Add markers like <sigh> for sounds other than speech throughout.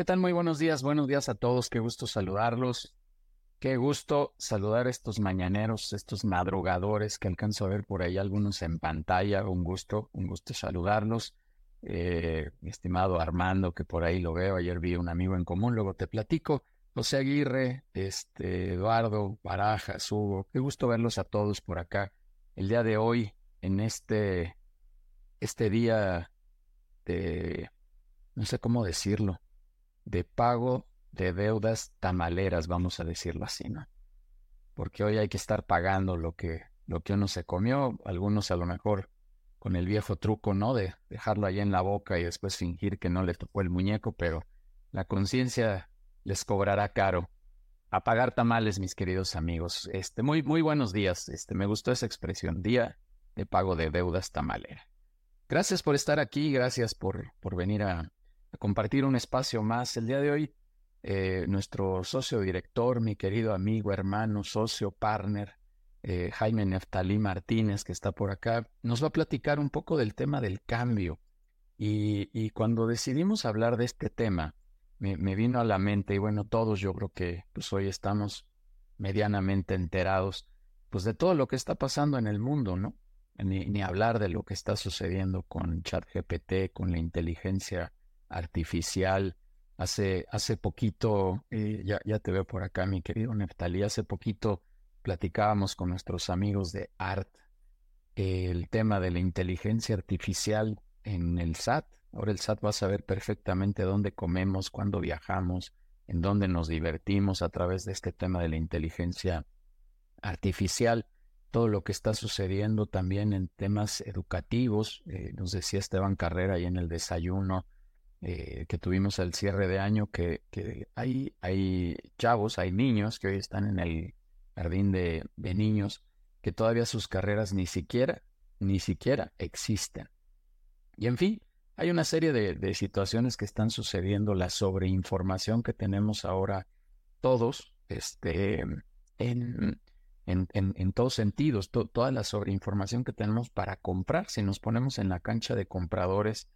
¿Qué tal? Muy buenos días, buenos días a todos, qué gusto saludarlos. Qué gusto saludar a estos mañaneros, estos madrugadores que alcanzo a ver por ahí algunos en pantalla. Un gusto, un gusto saludarlos. Eh, mi estimado Armando, que por ahí lo veo, ayer vi un amigo en común, luego te platico. José Aguirre, este, Eduardo, Barajas, Hugo, qué gusto verlos a todos por acá. El día de hoy, en este, este día de, no sé cómo decirlo, de pago de deudas tamaleras, vamos a decirlo así, ¿no? Porque hoy hay que estar pagando lo que, lo que uno se comió, algunos a lo mejor con el viejo truco, ¿no? De dejarlo ahí en la boca y después fingir que no le tocó el muñeco, pero la conciencia les cobrará caro. A pagar tamales, mis queridos amigos. Este, muy, muy buenos días. Este, me gustó esa expresión, día de pago de deudas tamalera. Gracias por estar aquí, gracias por, por venir a, compartir un espacio más. El día de hoy eh, nuestro socio director, mi querido amigo, hermano, socio, partner, eh, Jaime Neftalí Martínez, que está por acá, nos va a platicar un poco del tema del cambio. Y, cuando decidimos hablar de este tema, me, vino a la mente, y bueno, todos yo creo que pues hoy estamos medianamente enterados, pues de todo lo que está pasando en el mundo, ¿no? Ni, ni hablar de lo que está sucediendo con ChatGPT, con la inteligencia artificial, Hace, hace poquito, eh, ya, ya te veo por acá, mi querido Neftalí, hace poquito platicábamos con nuestros amigos de ART el tema de la inteligencia artificial en el SAT. Ahora el SAT va a saber perfectamente dónde comemos, cuándo viajamos, en dónde nos divertimos a través de este tema de la inteligencia artificial. Todo lo que está sucediendo también en temas educativos. Eh, nos decía Esteban Carrera ahí en el desayuno eh, que tuvimos al cierre de año, que, hay, hay chavos, hay niños que hoy están en el jardín de, niños, que todavía sus carreras ni siquiera, ni siquiera existen. Y en fin, hay una serie de, situaciones que están sucediendo, la sobreinformación que tenemos ahora todos, este, en, en, en, todos sentidos, toda la sobreinformación que tenemos para comprar, si nos ponemos en la cancha de compradores,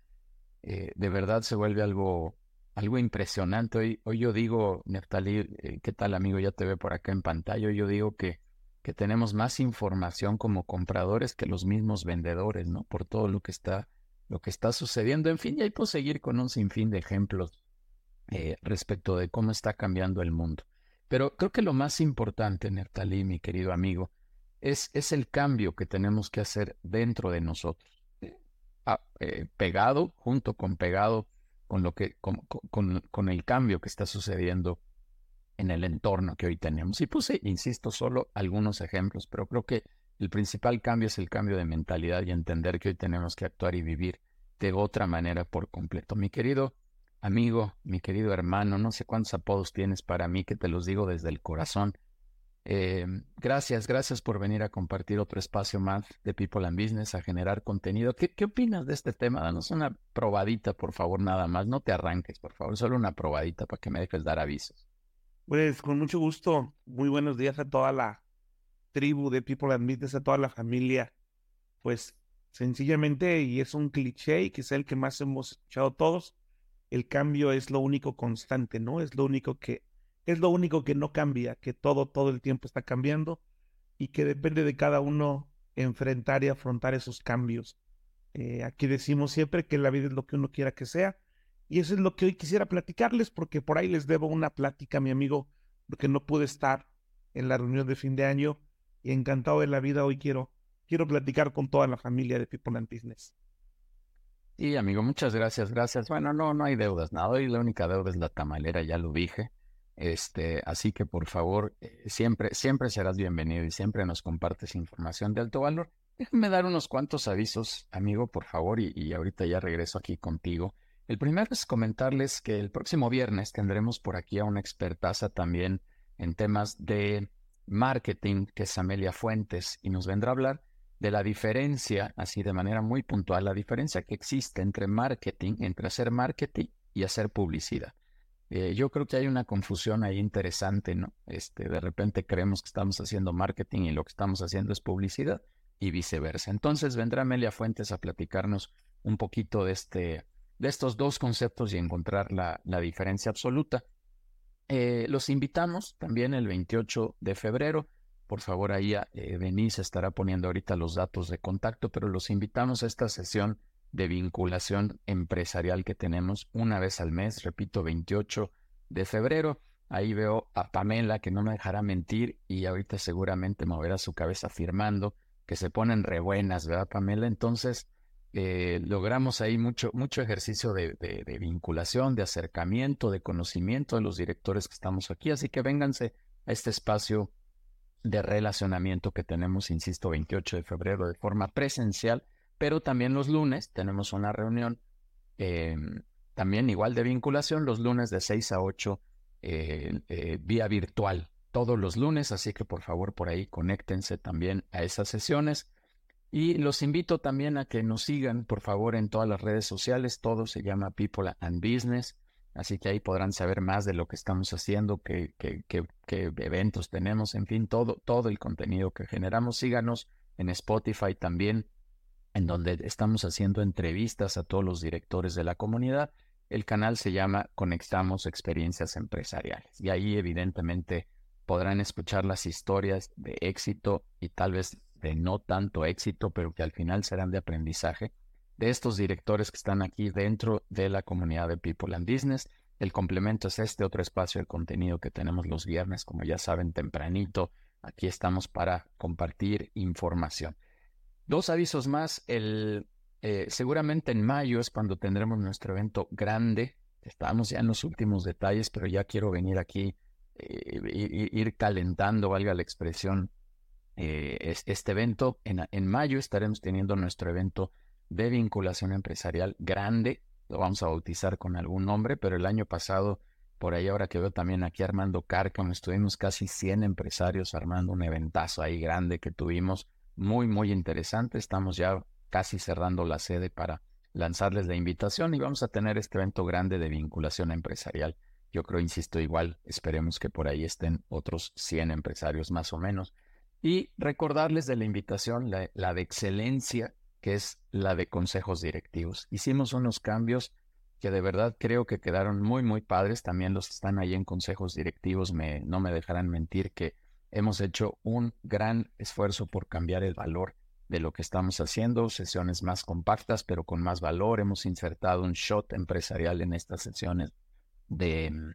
eh, de verdad se vuelve algo, algo impresionante. Hoy, hoy yo digo, Neftali, eh, ¿qué tal amigo? Ya te ve por acá en pantalla. Hoy yo digo que, que tenemos más información como compradores que los mismos vendedores, ¿no? Por todo lo que está, lo que está sucediendo. En fin, y ahí puedo seguir con un sinfín de ejemplos eh, respecto de cómo está cambiando el mundo. Pero creo que lo más importante, Neftali, mi querido amigo, es, es el cambio que tenemos que hacer dentro de nosotros. Eh, pegado, junto con pegado con lo que, con, con, el cambio que está sucediendo en el entorno que hoy tenemos. Y puse, insisto, solo algunos ejemplos, pero creo que el principal cambio es el cambio de mentalidad y entender que hoy tenemos que actuar y vivir de otra manera por completo. Mi querido amigo, mi querido hermano, no sé cuántos apodos tienes para mí, que te los digo desde el corazón. Eh, gracias, gracias por venir a compartir otro espacio más de People and Business, a generar contenido. ¿Qué, ¿Qué, opinas de este tema? Danos una probadita, por favor, nada más. No te arranques, por favor, solo una probadita para que me dejes dar avisos. Pues con mucho gusto. Muy buenos días a toda la tribu de People and Business, a toda la familia. Pues sencillamente, y es un cliché y que es el que más hemos escuchado todos, el cambio es lo único constante, ¿no? Es lo único que es lo único que no cambia, que todo, todo el tiempo está cambiando y que depende de cada uno enfrentar y afrontar esos cambios. Eh, aquí decimos siempre que la vida es lo que uno quiera que sea y eso es lo que hoy quisiera platicarles porque por ahí les debo una plática, mi amigo, porque no pude estar en la reunión de fin de año y encantado de la vida hoy quiero, quiero platicar con toda la familia de People and Business. Y amigo, muchas gracias, gracias. Bueno, no, no hay deudas, nada. Hoy la única deuda es la tamalera, ya lo dije. Este, así que por favor, eh, siempre, siempre serás bienvenido y siempre nos compartes información de alto valor. Déjame dar unos cuantos avisos, amigo, por favor, y, ahorita ya regreso aquí contigo. El primero es comentarles que el próximo viernes tendremos por aquí a una expertaza también en temas de marketing, que es Amelia Fuentes, y nos vendrá a hablar de la diferencia, así de manera muy puntual, la diferencia que existe entre marketing, entre hacer marketing y hacer publicidad. Eh, yo creo que hay una confusión ahí interesante, ¿no? Este, de repente creemos que estamos haciendo marketing y lo que estamos haciendo es publicidad y viceversa. Entonces vendrá Amelia Fuentes a platicarnos un poquito de este, de estos dos conceptos y encontrar la, la diferencia absoluta. Eh, los invitamos también el 28 de febrero. Por favor, ahí eh, Denise estará poniendo ahorita los datos de contacto, pero los invitamos a esta sesión de vinculación empresarial que tenemos una vez al mes, repito, 28 de febrero. Ahí veo a Pamela que no me dejará mentir y ahorita seguramente moverá su cabeza afirmando que se ponen re buenas, ¿verdad, Pamela? Entonces, eh, logramos ahí mucho, mucho ejercicio de, vinculación, de acercamiento, de conocimiento de los directores que estamos aquí. Así que vénganse a este espacio de relacionamiento que tenemos, insisto, 28 de febrero de forma presencial, pero también los lunes tenemos una reunión, em, también igual de vinculación, los lunes de 6 a 8 eh, vía virtual, todos los lunes, así que por favor por ahí conéctense también a esas sesiones. Y los invito también a que nos sigan, por favor, en todas las redes sociales. Todo se llama People and Business. Así que ahí podrán saber más de lo que estamos haciendo, qué, qué, qué, eventos tenemos, en fin, todo, todo el contenido que generamos. Síganos en Spotify también, en donde estamos haciendo entrevistas a todos los directores de la comunidad. El canal se llama Conectamos Experiencias Empresariales. Y ahí, evidentemente, podrán escuchar las historias de éxito y tal vez de no tanto éxito, pero que al final serán de aprendizaje, de estos directores que están aquí dentro de la comunidad de People and Business. El complemento es este otro espacio de contenido que tenemos los viernes, como ya saben, tempranito. Aquí estamos para compartir información. Dos avisos más. El, eh, seguramente en mayo es cuando tendremos nuestro evento grande. Estamos ya en los últimos detalles, pero ya quiero venir aquí, eh, ir calentando, valga la expresión, eh, este evento. En, en, mayo estaremos teniendo nuestro evento de vinculación empresarial grande. Lo vamos a bautizar con algún nombre, pero el año pasado, por ahí ahora que veo también aquí Armando Cárcamo, estuvimos casi 100 empresarios armando un eventazo ahí grande que tuvimos. Muy, muy interesante. Estamos ya casi cerrando la sede para lanzarles la invitación y vamos a tener este evento grande de vinculación empresarial. Yo creo, insisto, igual esperemos que por ahí estén otros 100 empresarios más o menos. Y recordarles de la invitación, la, de excelencia, que es la de consejos directivos. Hicimos unos cambios que de verdad creo que quedaron muy, muy padres. También los que están ahí en consejos directivos me, no me dejarán mentir que hemos hecho un gran esfuerzo por cambiar el valor de lo que estamos haciendo, sesiones más compactas, pero con más valor. Hemos insertado un shot empresarial en estas sesiones de,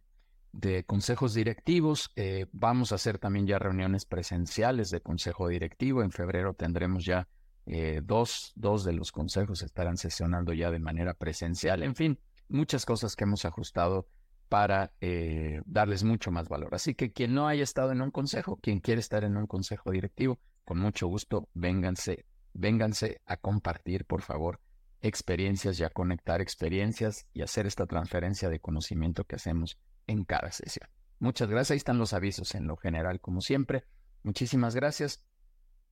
de consejos directivos. Eh, vamos a hacer también ya reuniones presenciales de consejo directivo. En febrero tendremos ya eh, dos, dos de los consejos estarán sesionando ya de manera presencial. En fin, muchas cosas que hemos ajustado para eh, darles mucho más valor. Así que quien no haya estado en un consejo, quien quiere estar en un consejo directivo, con mucho gusto, vénganse, vénganse a compartir, por favor, experiencias y a conectar experiencias y hacer esta transferencia de conocimiento que hacemos en cada sesión. Muchas gracias. Ahí están los avisos en lo general, como siempre. Muchísimas gracias.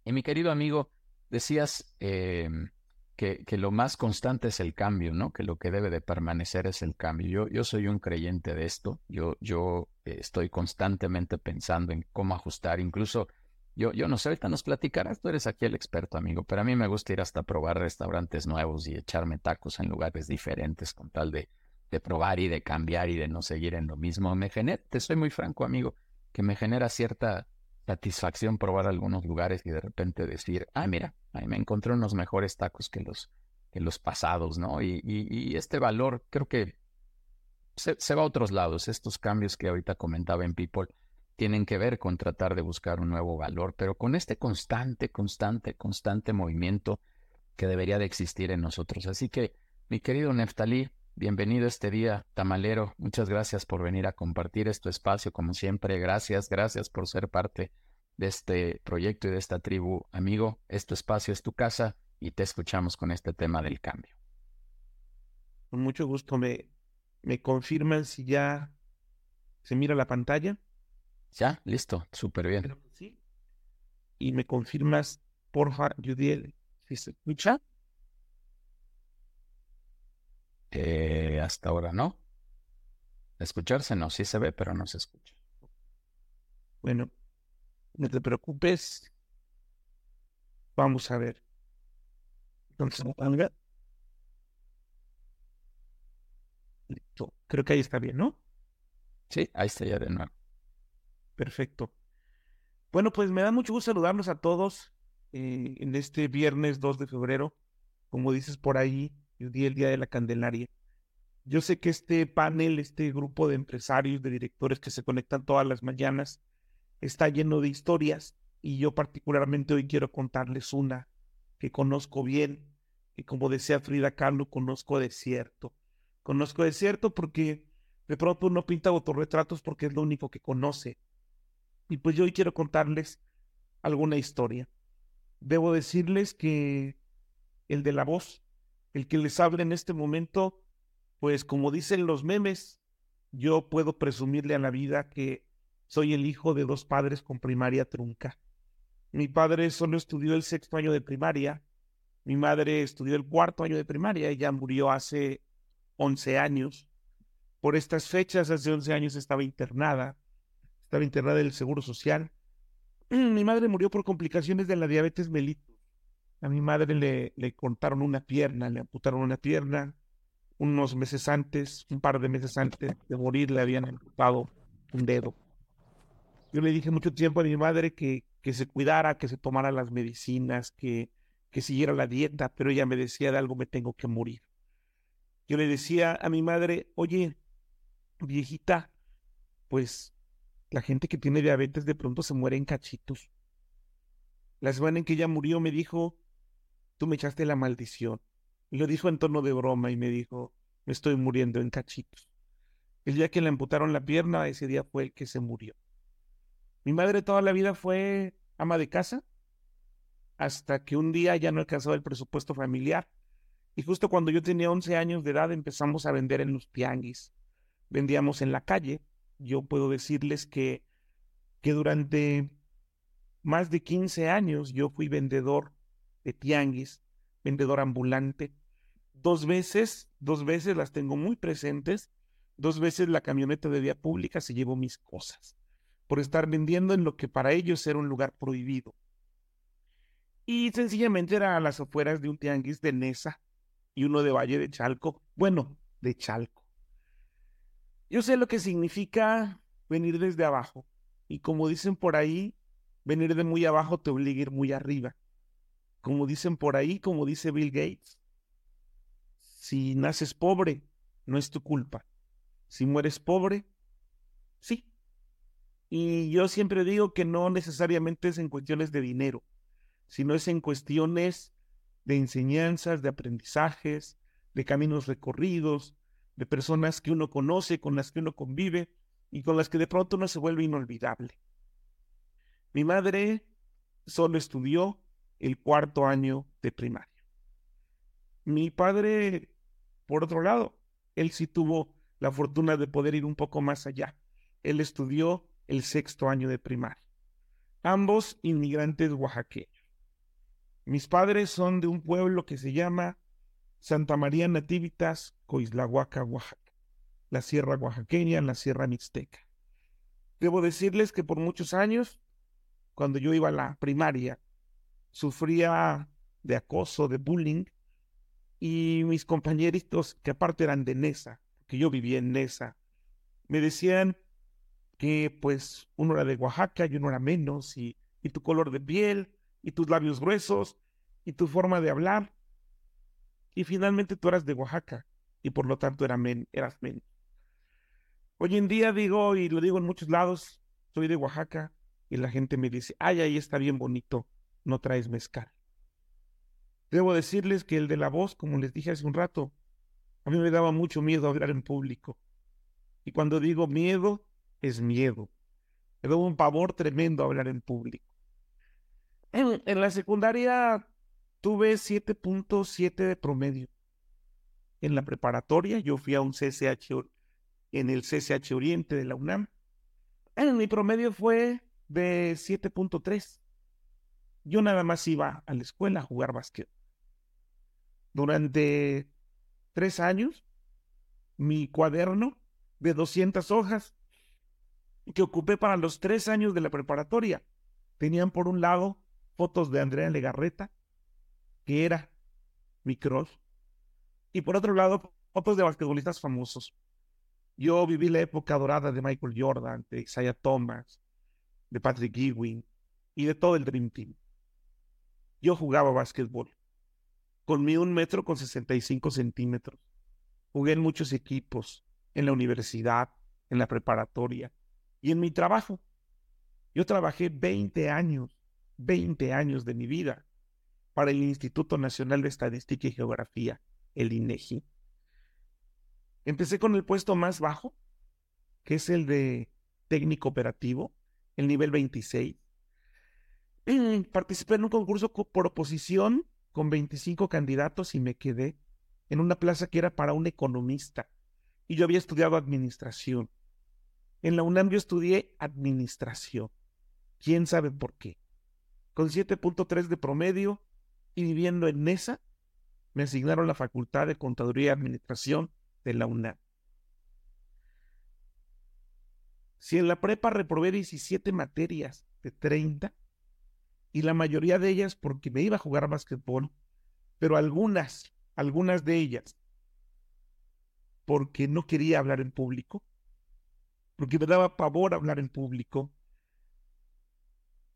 Y mi querido amigo, decías em, que, que, lo más constante es el cambio, ¿no? Que lo que debe de permanecer es el cambio. Yo, yo soy un creyente de esto. Yo, yo eh, estoy constantemente pensando en cómo ajustar. Incluso, yo, yo no sé, ahorita nos platicarás, tú eres aquí el experto, amigo, pero a mí me gusta ir hasta probar restaurantes nuevos y echarme tacos en lugares diferentes con tal de de probar y de cambiar y de no seguir en lo mismo. Me genera, te soy muy franco, amigo, que me genera cierta satisfacción probar algunos lugares y de repente decir, ah, mira, ahí me encontré unos mejores tacos que los, que los pasados, ¿no? Y, y, este valor creo que se, se, va a otros lados. Estos cambios que ahorita comentaba en People tienen que ver con tratar de buscar un nuevo valor, pero con este constante, constante, constante movimiento que debería de existir en nosotros. Así que, mi querido Neftalí, Bienvenido este día, Tamalero. Muchas gracias por venir a compartir este espacio, como siempre. Gracias, gracias por ser parte de este proyecto y de esta tribu. Amigo, este espacio es tu casa y te escuchamos con este tema del cambio. Con mucho gusto. ¿Me, me confirman si ya se mira la pantalla? Ya, listo, súper bien. Sí. Y me confirmas, porfa, Judiel, si se escucha. Eh, hasta ahora no. Escucharse no, sí se ve, pero no se escucha. Bueno, no te preocupes. Vamos a ver. Entonces, Listo, creo que ahí está bien, ¿no? Sí, ahí está ya de nuevo. Perfecto. Bueno, pues me da mucho gusto saludarlos a todos eh, en este viernes 2 de febrero. Como dices por ahí, el día, el día de la Candelaria. Yo sé que este panel, este grupo de empresarios, de directores que se conectan todas las mañanas, está lleno de historias y yo particularmente hoy quiero contarles una que conozco bien, que como decía Frida Kahlo, conozco de cierto. Conozco de cierto porque de pronto uno pinta autorretratos porque es lo único que conoce. Y pues yo hoy quiero contarles alguna historia. Debo decirles que el de la voz, el que les habla en este momento, pues como dicen los memes, yo puedo presumirle a la vida que soy el hijo de dos padres con primaria trunca. Mi padre solo estudió el sexto año de primaria, mi madre estudió el cuarto año de primaria, ella murió hace 11 años. Por estas fechas, hace 11 años estaba internada, estaba internada del Seguro Social. <clears throat> Mi madre murió por complicaciones de la diabetes mellitus. A mi madre le, le cortaron una pierna, le amputaron una pierna. Unos meses antes, un par de meses antes de morir, le habían amputado un dedo. Yo le dije mucho tiempo a mi madre que, que se cuidara, que se tomara las medicinas, que, que siguiera la dieta, pero ella me decía de algo me tengo que morir. Yo le decía a mi madre, oye, viejita, pues la gente que tiene diabetes de pronto se muere en cachitos. La semana en que ella murió me dijo, tú me echaste la maldición. Lo dijo en tono de broma y me dijo, me estoy muriendo en cachitos. El día que le amputaron la pierna, ese día fue el que se murió. Mi madre toda la vida fue ama de casa, hasta que un día ya no alcanzaba el presupuesto familiar. Y justo cuando yo tenía 11 años de edad empezamos a vender en los tianguis. Vendíamos en la calle. Yo puedo decirles que, que durante más de 15 años yo fui vendedor de tianguis, vendedor ambulante. Dos veces, dos veces las tengo muy presentes. Dos veces la camioneta de vía pública se llevó mis cosas por estar vendiendo en lo que para ellos era un lugar prohibido. Y sencillamente era a las afueras de un tianguis de Nesa y uno de Valle de Chalco. Bueno, de Chalco. Yo sé lo que significa venir desde abajo. Y como dicen por ahí, venir de muy abajo te obliga a ir muy arriba. Como dicen por ahí, como dice Bill Gates, si naces pobre, no es tu culpa. Si mueres pobre, sí. Y yo siempre digo que no necesariamente es en cuestiones de dinero, sino es en cuestiones de enseñanzas, de aprendizajes, de caminos recorridos, de personas que uno conoce, con las que uno convive y con las que de pronto no se vuelve inolvidable. Mi madre solo estudió el cuarto año de primaria. Mi padre, por otro lado, él sí tuvo la fortuna de poder ir un poco más allá. Él estudió el sexto año de primaria. Ambos inmigrantes oaxaqueños. Mis padres son de un pueblo que se llama Santa María Nativitas, Coislahuaca, Oaxaca, la sierra oaxaqueña, la sierra mixteca. Debo decirles que por muchos años, cuando yo iba a la primaria, sufría de acoso, de bullying, y mis compañeritos, que aparte eran de Nesa, que yo vivía en Nesa, me decían que pues uno era de Oaxaca y uno era menos, y, y tu color de piel, y tus labios gruesos, y tu forma de hablar. Y finalmente tú eras de Oaxaca, y por lo tanto eras menos. Hoy en día digo, y lo digo en muchos lados, soy de Oaxaca, y la gente me dice, ay, ahí está bien bonito, no traes mezcal. Debo decirles que el de la voz, como les dije hace un rato, a mí me daba mucho miedo hablar en público. Y cuando digo miedo, es miedo. Me daba un pavor tremendo hablar en público. En, la secundaria tuve 7.7 de promedio. En la preparatoria yo fui a un CCH, en el CCH Oriente de la UNAM. En mi promedio fue de 7.3. Yo nada más iba a la escuela a jugar básquet. Durante tres años, mi cuaderno de 200 hojas que ocupé para los tres años de la preparatoria tenían por un lado fotos de Andrea Legarreta, que era mi crush, y por otro lado, fotos de basquetbolistas famosos. Yo viví la época dorada de Michael Jordan, de Isaiah Thomas, de Patrick Ewing y de todo el Dream Team. Yo jugaba básquetbol con un metro con 65 centímetros. Jugué en muchos equipos, en la universidad, en la preparatoria y en mi trabajo. Yo trabajé 20 años, 20 años de mi vida para el Instituto Nacional de Estadística y Geografía, el INEGI. Empecé con el puesto más bajo, que es el de técnico operativo, el nivel 26. Participé en un concurso por oposición con 25 candidatos y me quedé en una plaza que era para un economista. Y yo había estudiado administración. En la UNAM yo estudié administración. ¿Quién sabe por qué? Con 7.3 de promedio y viviendo en esa, me asignaron la Facultad de Contaduría y Administración de la UNAM. Si en la prepa reprobé 17 materias de 30, y la mayoría de ellas porque me iba a jugar básquetbol, pero algunas, algunas de ellas porque no quería hablar en público, porque me daba pavor hablar en público.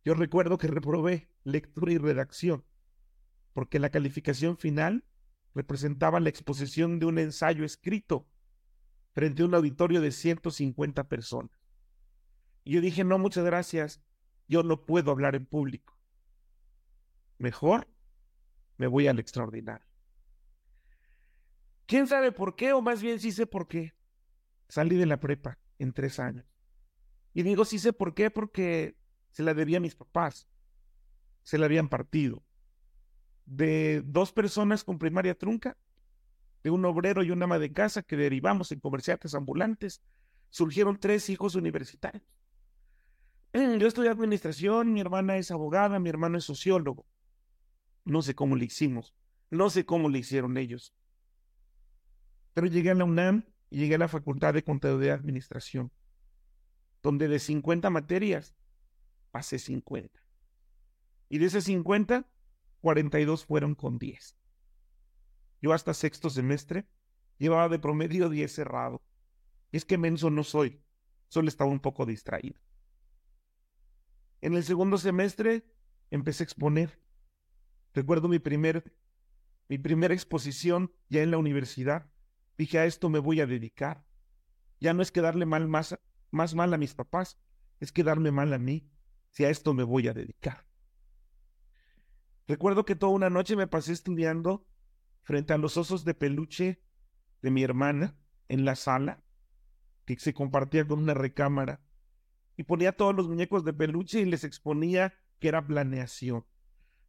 Yo recuerdo que reprobé lectura y redacción, porque la calificación final representaba la exposición de un ensayo escrito frente a un auditorio de 150 personas. Y yo dije, no, muchas gracias, yo no puedo hablar en público. Mejor me voy al extraordinario. ¿Quién sabe por qué? O más bien sí sé por qué. Salí de la prepa en tres años. Y digo sí sé por qué porque se la debía a mis papás. Se la habían partido. De dos personas con primaria trunca, de un obrero y una ama de casa que derivamos en comerciantes ambulantes, surgieron tres hijos universitarios. Yo estudié administración, mi hermana es abogada, mi hermano es sociólogo. No sé cómo le hicimos, no sé cómo le hicieron ellos. Pero llegué a la UNAM y llegué a la Facultad de Contaduría y Administración, donde de 50 materias pasé 50. Y de esas 50, 42 fueron con 10. Yo hasta sexto semestre llevaba de promedio 10 cerrado. Y es que menso no soy, solo estaba un poco distraído. En el segundo semestre empecé a exponer Recuerdo mi, primer, mi primera exposición ya en la universidad. Dije, a esto me voy a dedicar. Ya no es quedarle mal más, más mal a mis papás, es quedarme mal a mí, si a esto me voy a dedicar. Recuerdo que toda una noche me pasé estudiando frente a los osos de peluche de mi hermana en la sala, que se compartía con una recámara, y ponía todos los muñecos de peluche y les exponía que era planeación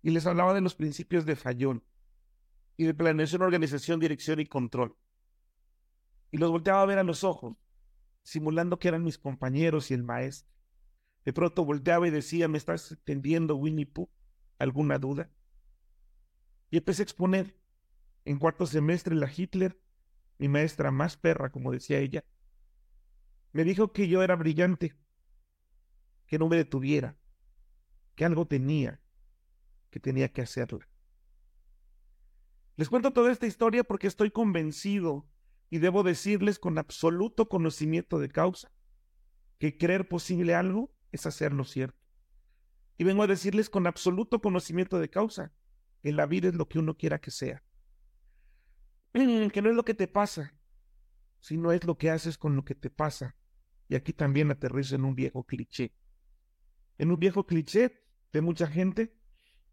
y les hablaba de los principios de Fayón y de planeación, organización, dirección y control. Y los volteaba a ver a los ojos, simulando que eran mis compañeros y el maestro. De pronto volteaba y decía, ¿me estás entendiendo, Winnie Pooh? ¿Alguna duda? Y empecé a exponer. En cuarto semestre, la Hitler, mi maestra más perra, como decía ella, me dijo que yo era brillante, que no me detuviera, que algo tenía, que tenía que hacerla. Les cuento toda esta historia porque estoy convencido y debo decirles con absoluto conocimiento de causa que creer posible algo es hacerlo cierto. Y vengo a decirles con absoluto conocimiento de causa que la vida es lo que uno quiera que sea. Que no es lo que te pasa, sino es lo que haces con lo que te pasa. Y aquí también aterrizo en un viejo cliché. En un viejo cliché de mucha gente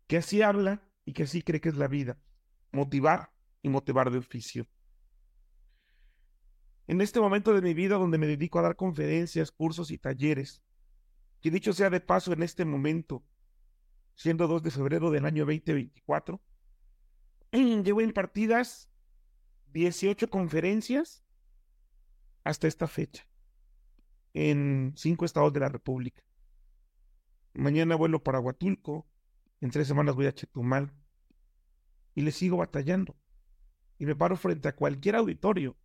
que así habla y que así cree que es la vida. Motivar y motivar de oficio. En este momento de mi vida donde me dedico a dar conferencias, cursos y talleres, que dicho sea de paso en este momento, siendo 2 de febrero del año 2024, <clears throat> llevo impartidas 18 conferencias hasta esta fecha en cinco estados de la República. Mañana vuelo para Huatulco, en tres semanas voy a Chetumal. Y le sigo batallando. Y me paro frente a cualquier auditorio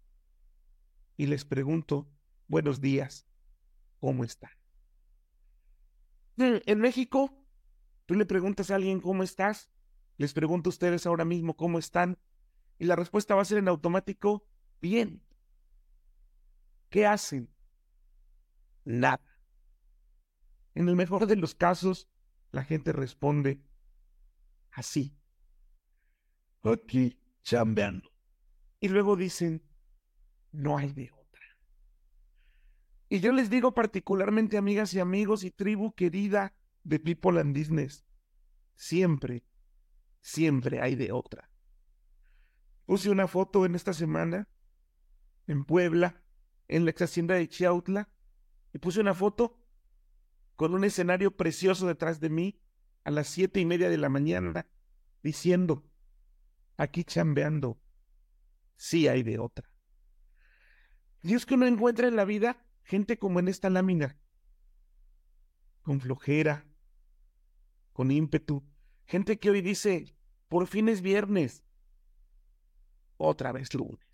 y les pregunto, buenos días, ¿cómo están? En México, tú le preguntas a alguien cómo estás, les pregunto a ustedes ahora mismo cómo están, y la respuesta va a ser en automático, bien. ¿qué hacen? Nada. En el mejor de los casos, la gente responde así. Aquí chambeando. Y luego dicen, no hay de otra. Y yo les digo particularmente, amigas y amigos y tribu querida de People and Business, siempre, siempre hay de otra. Puse una foto en esta semana en Puebla, en la ex hacienda de Chiautla, y puse una foto con un escenario precioso detrás de mí a las siete y media de la mañana, diciendo, aquí chambeando, sí hay de otra. Dios que uno encuentra en la vida gente como en esta lámina, con flojera, con ímpetu, gente que hoy dice, por fin es viernes, otra vez lunes.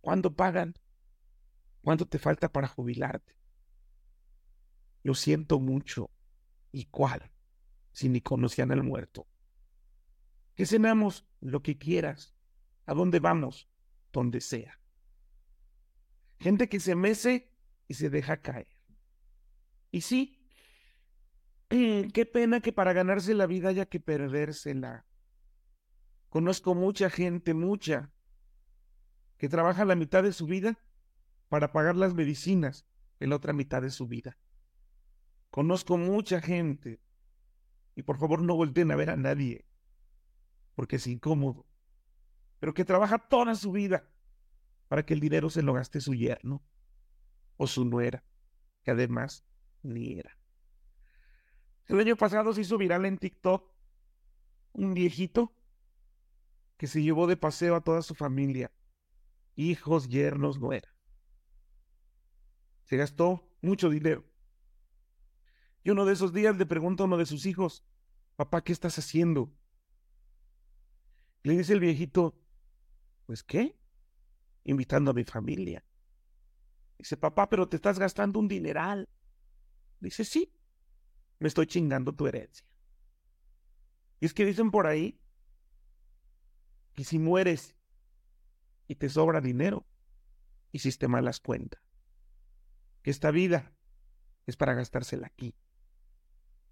¿Cuándo pagan? ¿Cuánto te falta para jubilarte? Lo siento mucho. ¿Y cuál? Si ni conocían al muerto. Que cenamos lo que quieras. ¿A dónde vamos? Donde sea. Gente que se mece y se deja caer. Y sí, qué pena que para ganarse la vida haya que perdérsela. Conozco mucha gente, mucha, que trabaja la mitad de su vida para pagar las medicinas en la otra mitad de su vida. Conozco mucha gente, y por favor no volteen a ver a nadie, porque es incómodo, pero que trabaja toda su vida para que el dinero se lo gaste su yerno o su nuera, que además ni era. El año pasado se hizo viral en TikTok un viejito que se llevó de paseo a toda su familia, hijos, yernos, nuera. Se gastó mucho dinero. Y uno de esos días le pregunta a uno de sus hijos, papá, ¿qué estás haciendo? le dice el viejito, pues qué, invitando a mi familia. Dice, papá, pero te estás gastando un dineral. Dice, sí, me estoy chingando tu herencia. Y es que dicen por ahí que si mueres y te sobra dinero, hiciste malas cuentas. Que esta vida es para gastársela aquí.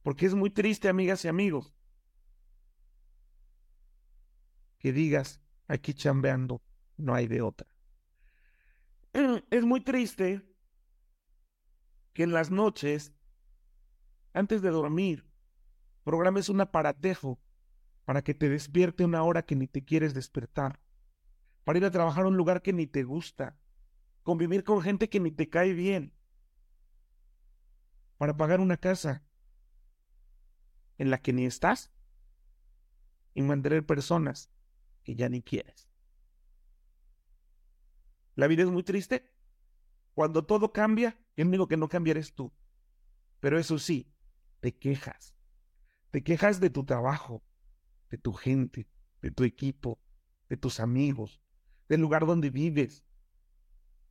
Porque es muy triste, amigas y amigos, que digas, aquí chambeando, no hay de otra. <clears throat> Es muy triste que en las noches, antes de dormir, programes un aparatejo para que te despierte una hora que ni te quieres despertar, para ir a trabajar a un lugar que ni te gusta, convivir con gente que ni te cae bien, para pagar una casa en la que ni estás y mantener personas que ya ni quieres. La vida es muy triste. Cuando todo cambia, el único que no cambia eres tú. Pero eso sí, te quejas. Te quejas de tu trabajo, de tu gente, de tu equipo, de tus amigos, del lugar donde vives,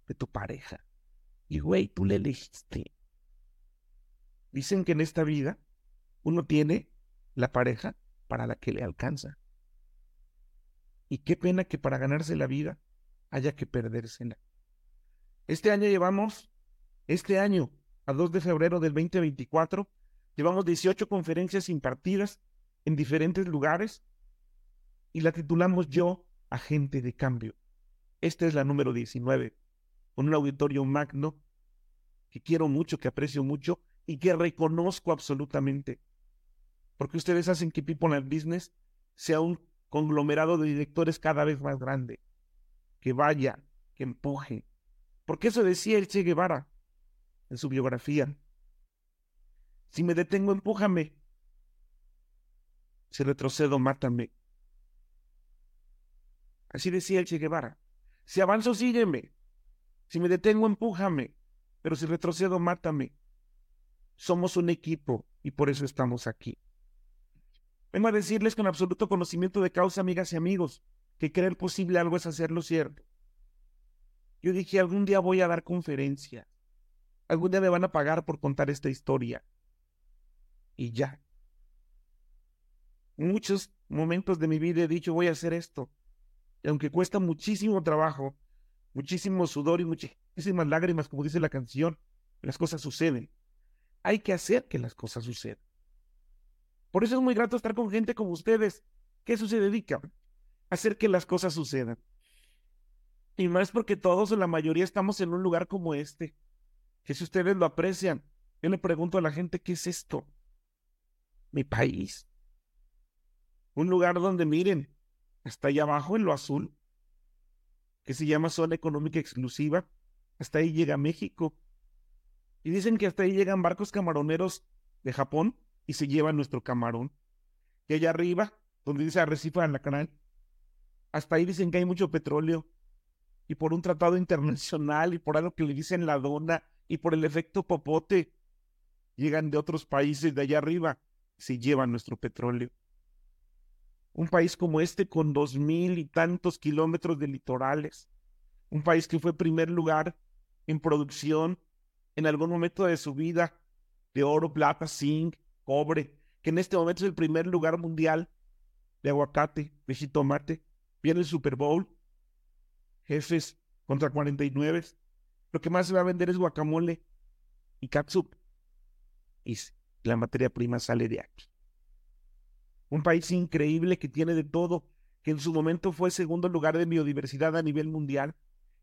de tu pareja. Y güey, tú le elegiste. Dicen que en esta vida uno tiene la pareja para la que le alcanza. Y qué pena que para ganarse la vida haya que perdérsela. Este año llevamos, este año, a 2 de febrero del 2024, llevamos 18 conferencias impartidas en diferentes lugares y la titulamos Yo, Agente de Cambio. Esta es la número 19, con un auditorio magno que quiero mucho, que aprecio mucho y que reconozco absolutamente. Porque ustedes hacen que People and Business sea un conglomerado de directores cada vez más grande. Que vaya, que empuje. Porque eso decía el Che Guevara en su biografía. Si me detengo, empújame. Si retrocedo, mátame. Así decía el Che Guevara. Si avanzo, sígueme. Si me detengo, empújame. Pero si retrocedo, mátame. Somos un equipo y por eso estamos aquí. Vengo a decirles con absoluto conocimiento de causa, amigas y amigos, que creer posible algo es hacerlo cierto. Yo dije, algún día voy a dar conferencia. Algún día me van a pagar por contar esta historia. Y ya. En muchos momentos de mi vida he dicho, voy a hacer esto. Y aunque cuesta muchísimo trabajo, muchísimo sudor y muchísimas lágrimas, como dice la canción, las cosas suceden. Hay que hacer que las cosas sucedan. Por eso es muy grato estar con gente como ustedes, que eso se dedica, a hacer que las cosas sucedan. Y más porque todos o la mayoría estamos en un lugar como este, que si ustedes lo aprecian, yo le pregunto a la gente, ¿qué es esto? Mi país. Un lugar donde miren, hasta allá abajo en lo azul, que se llama Zona Económica Exclusiva, hasta ahí llega México. Y dicen que hasta ahí llegan barcos camaroneros de Japón y se llevan nuestro camarón. Y allá arriba, donde dice Arrecife de canal, hasta ahí dicen que hay mucho petróleo. Y por un tratado internacional y por algo que le dicen la dona y por el efecto popote, llegan de otros países de allá arriba, se llevan nuestro petróleo. Un país como este con dos mil y tantos kilómetros de litorales. Un país que fue primer lugar en producción en algún momento de su vida de oro, plata, zinc, cobre, que en este momento es el primer lugar mundial de aguacate, de jitomate. Viene el Super Bowl, jefes contra 49. Lo que más se va a vender es guacamole y catsup. Y la materia prima sale de aquí. Un país increíble que tiene de todo, que en su momento fue segundo lugar de biodiversidad a nivel mundial.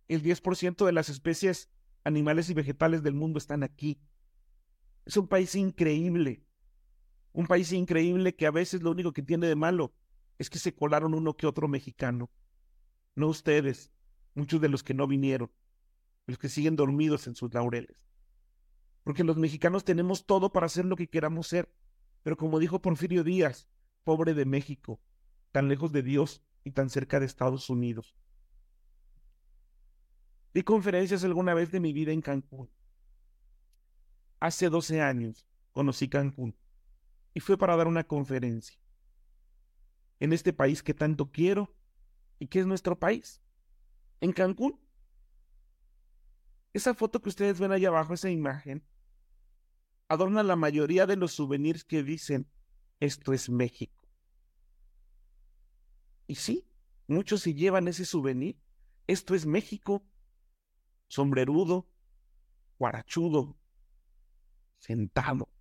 El 10% de las especies animales y vegetales del mundo están aquí. Es un país increíble. Un país increíble que a veces lo único que tiene de malo es que se colaron uno que otro mexicano. No ustedes, muchos de los que no vinieron, los que siguen dormidos en sus laureles. Porque los mexicanos tenemos todo para hacer lo que queramos ser. Pero como dijo Porfirio Díaz, pobre de México, tan lejos de Dios y tan cerca de Estados Unidos. Di conferencias alguna vez de mi vida en Cancún. Hace 12 años conocí Cancún y fue para dar una conferencia en este país que tanto quiero y que es nuestro país, en Cancún. Esa foto que ustedes ven ahí abajo, esa imagen, adorna la mayoría de los souvenirs que dicen, esto es México. Y sí, muchos se llevan ese souvenir, esto es México, sombrerudo, guarachudo, sentado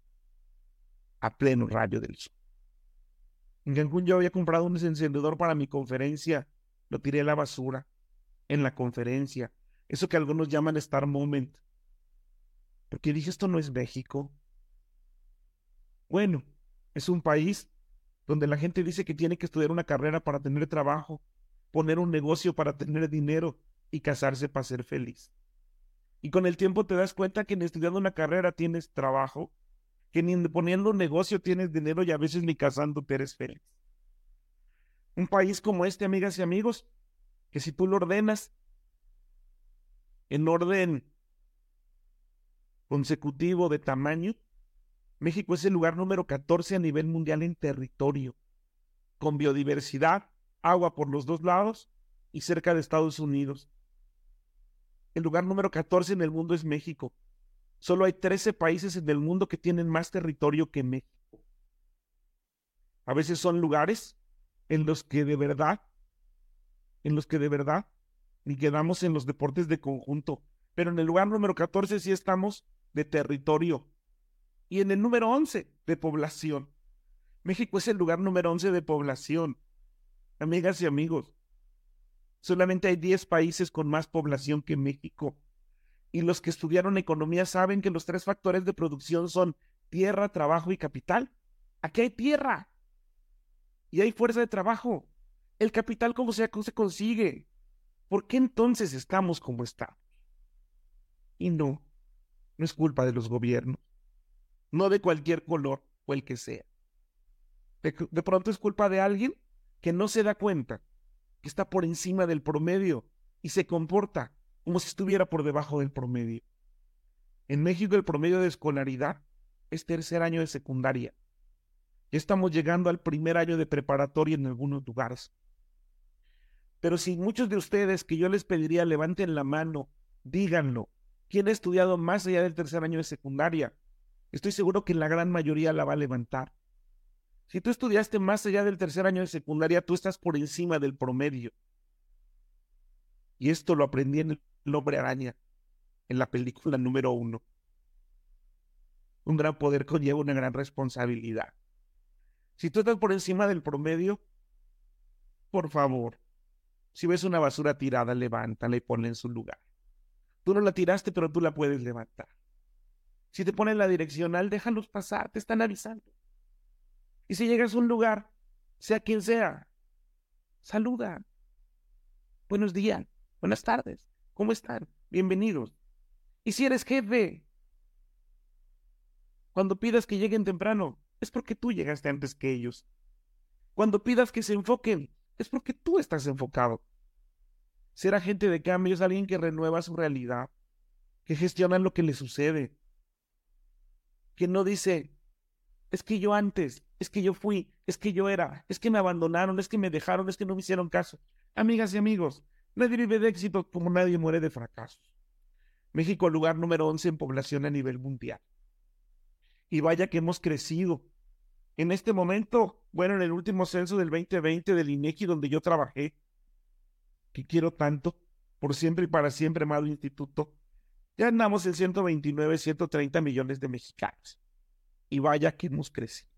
a pleno rayo del sol. En Cancún yo había comprado un encendedor para mi conferencia, lo tiré a la basura en la conferencia, eso que algunos llaman Star Moment. Porque dije, esto no es México. Bueno, es un país donde la gente dice que tiene que estudiar una carrera para tener trabajo, poner un negocio para tener dinero y casarse para ser feliz. Y con el tiempo te das cuenta que en estudiando una carrera tienes trabajo, que ni poniendo negocio tienes dinero y a veces ni casándote eres feliz. Un país como este, amigas y amigos, que si tú lo ordenas en orden consecutivo de tamaño, México es el lugar número 14 a nivel mundial en territorio, con biodiversidad, agua por los dos lados y cerca de Estados Unidos. El lugar número 14 en el mundo es México. Solo hay 13 países en el mundo que tienen más territorio que México. A veces son lugares en los que de verdad, en los que de verdad, ni quedamos en los deportes de conjunto. Pero en el lugar número 14 sí estamos de territorio. Y en el número 11 de población. México es el lugar número 11 de población. Amigas y amigos, Solamente hay 10 países con más población que México. Y los que estudiaron economía saben que los tres factores de producción son tierra, trabajo y capital. Aquí hay tierra. Y hay fuerza de trabajo. El capital, ¿cómo se, se consigue? ¿Por qué entonces estamos como estamos? Y no, no es culpa de los gobiernos. No de cualquier color o el que sea. de pronto es culpa de alguien que no se da cuenta que está por encima del promedio y se comporta como si estuviera por debajo del promedio. En México el promedio de escolaridad es tercer año de secundaria. Ya estamos llegando al primer año de preparatoria en algunos lugares. Pero si muchos de ustedes que yo les pediría levanten la mano, díganlo, ¿quién ha estudiado más allá del tercer año de secundaria? Estoy seguro que la gran mayoría la va a levantar. Si tú estudiaste más allá del tercer año de secundaria, tú estás por encima del promedio. Y esto lo aprendí en El Hombre Araña, en la película número uno. Un gran poder conlleva una gran responsabilidad. Si tú estás por encima del promedio, por favor, si ves una basura tirada, levántala y ponla en su lugar. Tú no la tiraste, pero tú la puedes levantar. Si te ponen la direccional, déjalos pasar, te están avisando. Y si llegas a un lugar, sea quien sea, saluda. Buenos días, buenas tardes, ¿cómo están? Bienvenidos. Y si eres jefe, cuando pidas que lleguen temprano, es porque tú llegaste antes que ellos. Cuando pidas que se enfoquen, es porque tú estás enfocado. Ser agente de cambio es alguien que renueva su realidad, que gestiona lo que le sucede, que no dice, es que yo antes, es que yo fui, es que yo era, es que me abandonaron, es que me dejaron, es que no me hicieron caso. Amigas y amigos, nadie vive de éxito como nadie muere de fracasos. México, lugar número 11 en población a nivel mundial. Y vaya que hemos crecido. En este momento, bueno, en el último censo del 2020 del INEGI donde yo trabajé, que quiero tanto, por siempre y para siempre, amado instituto, ya andamos en 129, 130 millones de mexicanos. Y vaya que hemos crecido.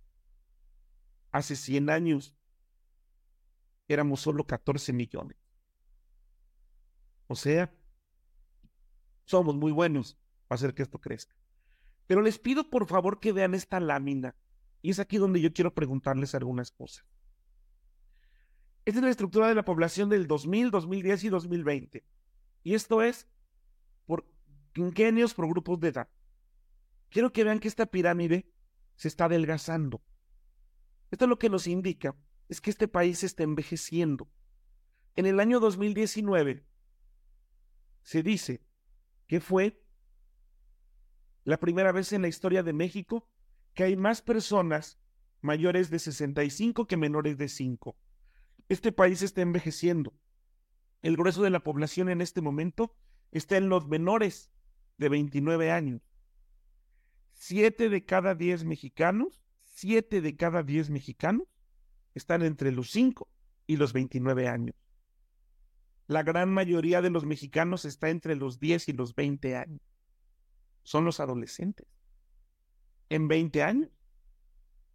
Hace 100 años éramos solo 14 millones. O sea, somos muy buenos para hacer que esto crezca. Pero les pido por favor que vean esta lámina. Y es aquí donde yo quiero preguntarles algunas cosas. Esta es la estructura de la población del 2000, 2010 y 2020. Y esto es por quinquenios, por grupos de edad. Quiero que vean que esta pirámide se está adelgazando. Esto lo que nos indica es que este país está envejeciendo. En el año 2019 se dice que fue la primera vez en la historia de México que hay más personas mayores de 65 que menores de 5. Este país está envejeciendo. El grueso de la población en este momento está en los menores de 29 años. Siete de cada diez mexicanos, siete de cada diez mexicanos están entre los 5 y los 29 años. La gran mayoría de los mexicanos está entre los 10 y los 20 años. Son los adolescentes. En 20 años,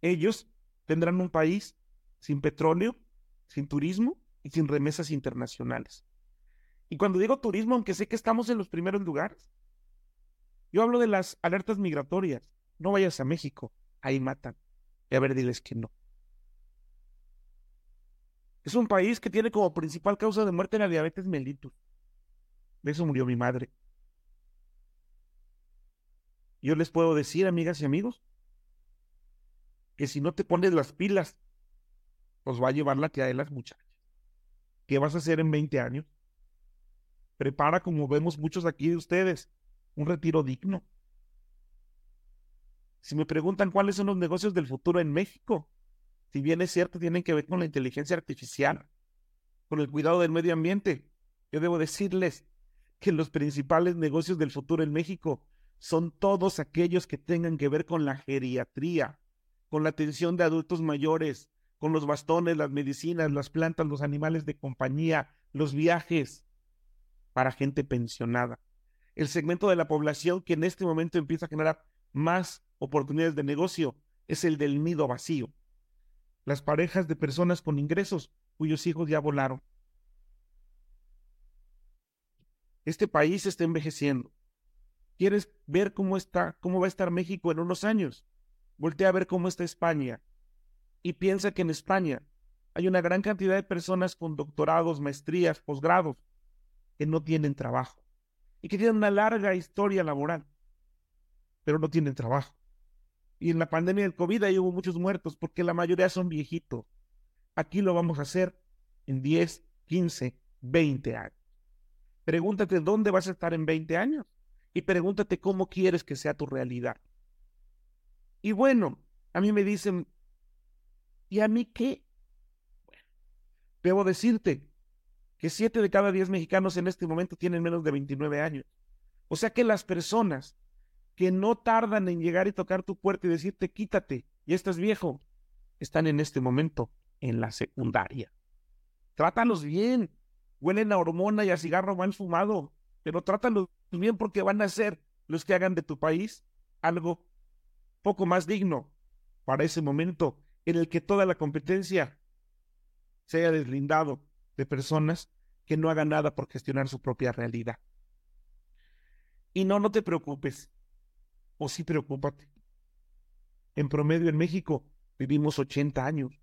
ellos tendrán un país sin petróleo, sin turismo y sin remesas internacionales. Y cuando digo turismo, aunque sé que estamos en los primeros lugares, yo hablo de las alertas migratorias. No vayas a México, ahí matan. Y a ver, diles que no. Es un país que tiene como principal causa de muerte la diabetes mellitus. De eso murió mi madre. Yo les puedo decir, amigas y amigos, que si no te pones las pilas, os va a llevar la tía de las muchachas. ¿Qué vas a hacer en 20 años? Prepara, como vemos muchos aquí de ustedes, un retiro digno. Si me preguntan cuáles son los negocios del futuro en México, si bien es cierto, tienen que ver con la inteligencia artificial, con el cuidado del medio ambiente, yo debo decirles que los principales negocios del futuro en México son todos aquellos que tengan que ver con la geriatría, con la atención de adultos mayores, con los bastones, las medicinas, las plantas, los animales de compañía, los viajes para gente pensionada el segmento de la población que en este momento empieza a generar más oportunidades de negocio es el del nido vacío. Las parejas de personas con ingresos cuyos hijos ya volaron. Este país está envejeciendo. ¿Quieres ver cómo está, cómo va a estar México en unos años? Voltea a ver cómo está España y piensa que en España hay una gran cantidad de personas con doctorados, maestrías, posgrados que no tienen trabajo y que tienen una larga historia laboral, pero no tienen trabajo. Y en la pandemia del COVID ahí hubo muchos muertos porque la mayoría son viejitos. Aquí lo vamos a hacer en 10, 15, 20 años. Pregúntate dónde vas a estar en 20 años y pregúntate cómo quieres que sea tu realidad. Y bueno, a mí me dicen, ¿y a mí qué? Debo decirte que 7 de cada 10 mexicanos en este momento tienen menos de 29 años. O sea que las personas que no tardan en llegar y tocar tu puerta y decirte quítate, ya estás viejo, están en este momento en la secundaria. Trátalos bien, huelen a hormona y a cigarro mal fumado, pero trátalos bien porque van a ser los que hagan de tu país algo poco más digno para ese momento en el que toda la competencia se haya deslindado de personas que no hagan nada por gestionar su propia realidad. Y no, no te preocupes, o sí preocúpate. En promedio en México vivimos 80 años.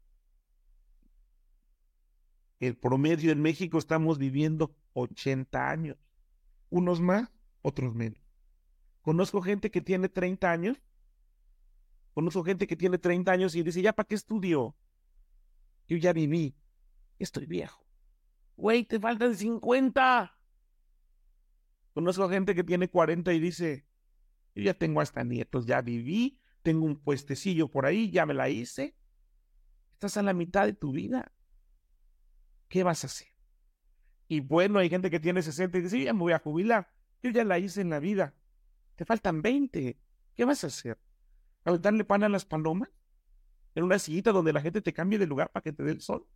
El promedio en México estamos viviendo 80 años. Unos más, otros menos. Conozco gente que tiene 30 años. Conozco gente que tiene 30 años y dice, ¿ya para qué estudio? Yo ya viví. Estoy viejo. Güey, te faltan 50. Conozco gente que tiene 40 y dice, yo ya tengo hasta nietos, ya viví, tengo un puestecillo por ahí, ya me la hice. Estás a la mitad de tu vida. ¿Qué vas a hacer? Y bueno, hay gente que tiene 60 y dice, ya me voy a jubilar. Yo ya la hice en la vida. Te faltan 20. ¿Qué vas a hacer? ¿Aventarle pan a las palomas? ¿En una sillita donde la gente te cambie de lugar para que te dé el sol?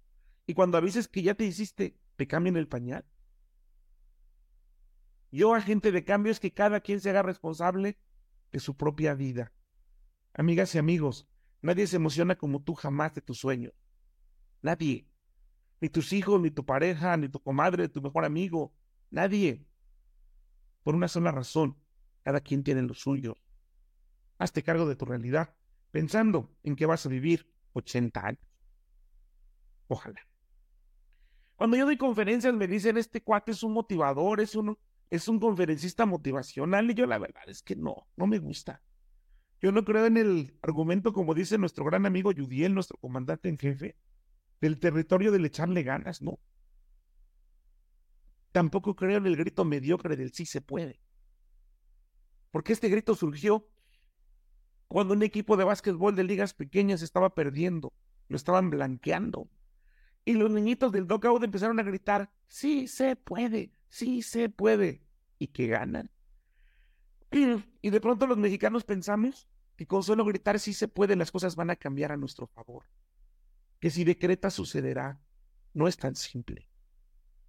Y cuando avises que ya te hiciste, te cambien el pañal. Yo, agente de cambio, es que cada quien se haga responsable de su propia vida. Amigas y amigos, nadie se emociona como tú jamás de tu sueño. Nadie ni tus hijos, ni tu pareja, ni tu comadre, tu mejor amigo, nadie. Por una sola razón, cada quien tiene lo suyo. Hazte cargo de tu realidad, pensando en que vas a vivir 80 años. Ojalá. Cuando yo doy conferencias me dicen, este cuate es un motivador, es un, es un conferencista motivacional, y yo la verdad es que no, no me gusta. Yo no creo en el argumento como dice nuestro gran amigo Yudiel, nuestro comandante en jefe, del territorio del echarle ganas, no. Tampoco creo en el grito mediocre del sí se puede. Porque este grito surgió cuando un equipo de básquetbol de ligas pequeñas estaba perdiendo, lo estaban blanqueando. Y los niñitos del knockout empezaron a gritar, sí se puede, sí se puede. ¿Y que ganan? <clears throat> Y de pronto los mexicanos pensamos que con solo gritar sí se puede las cosas van a cambiar a nuestro favor que si decreta sucederá. No es tan simple.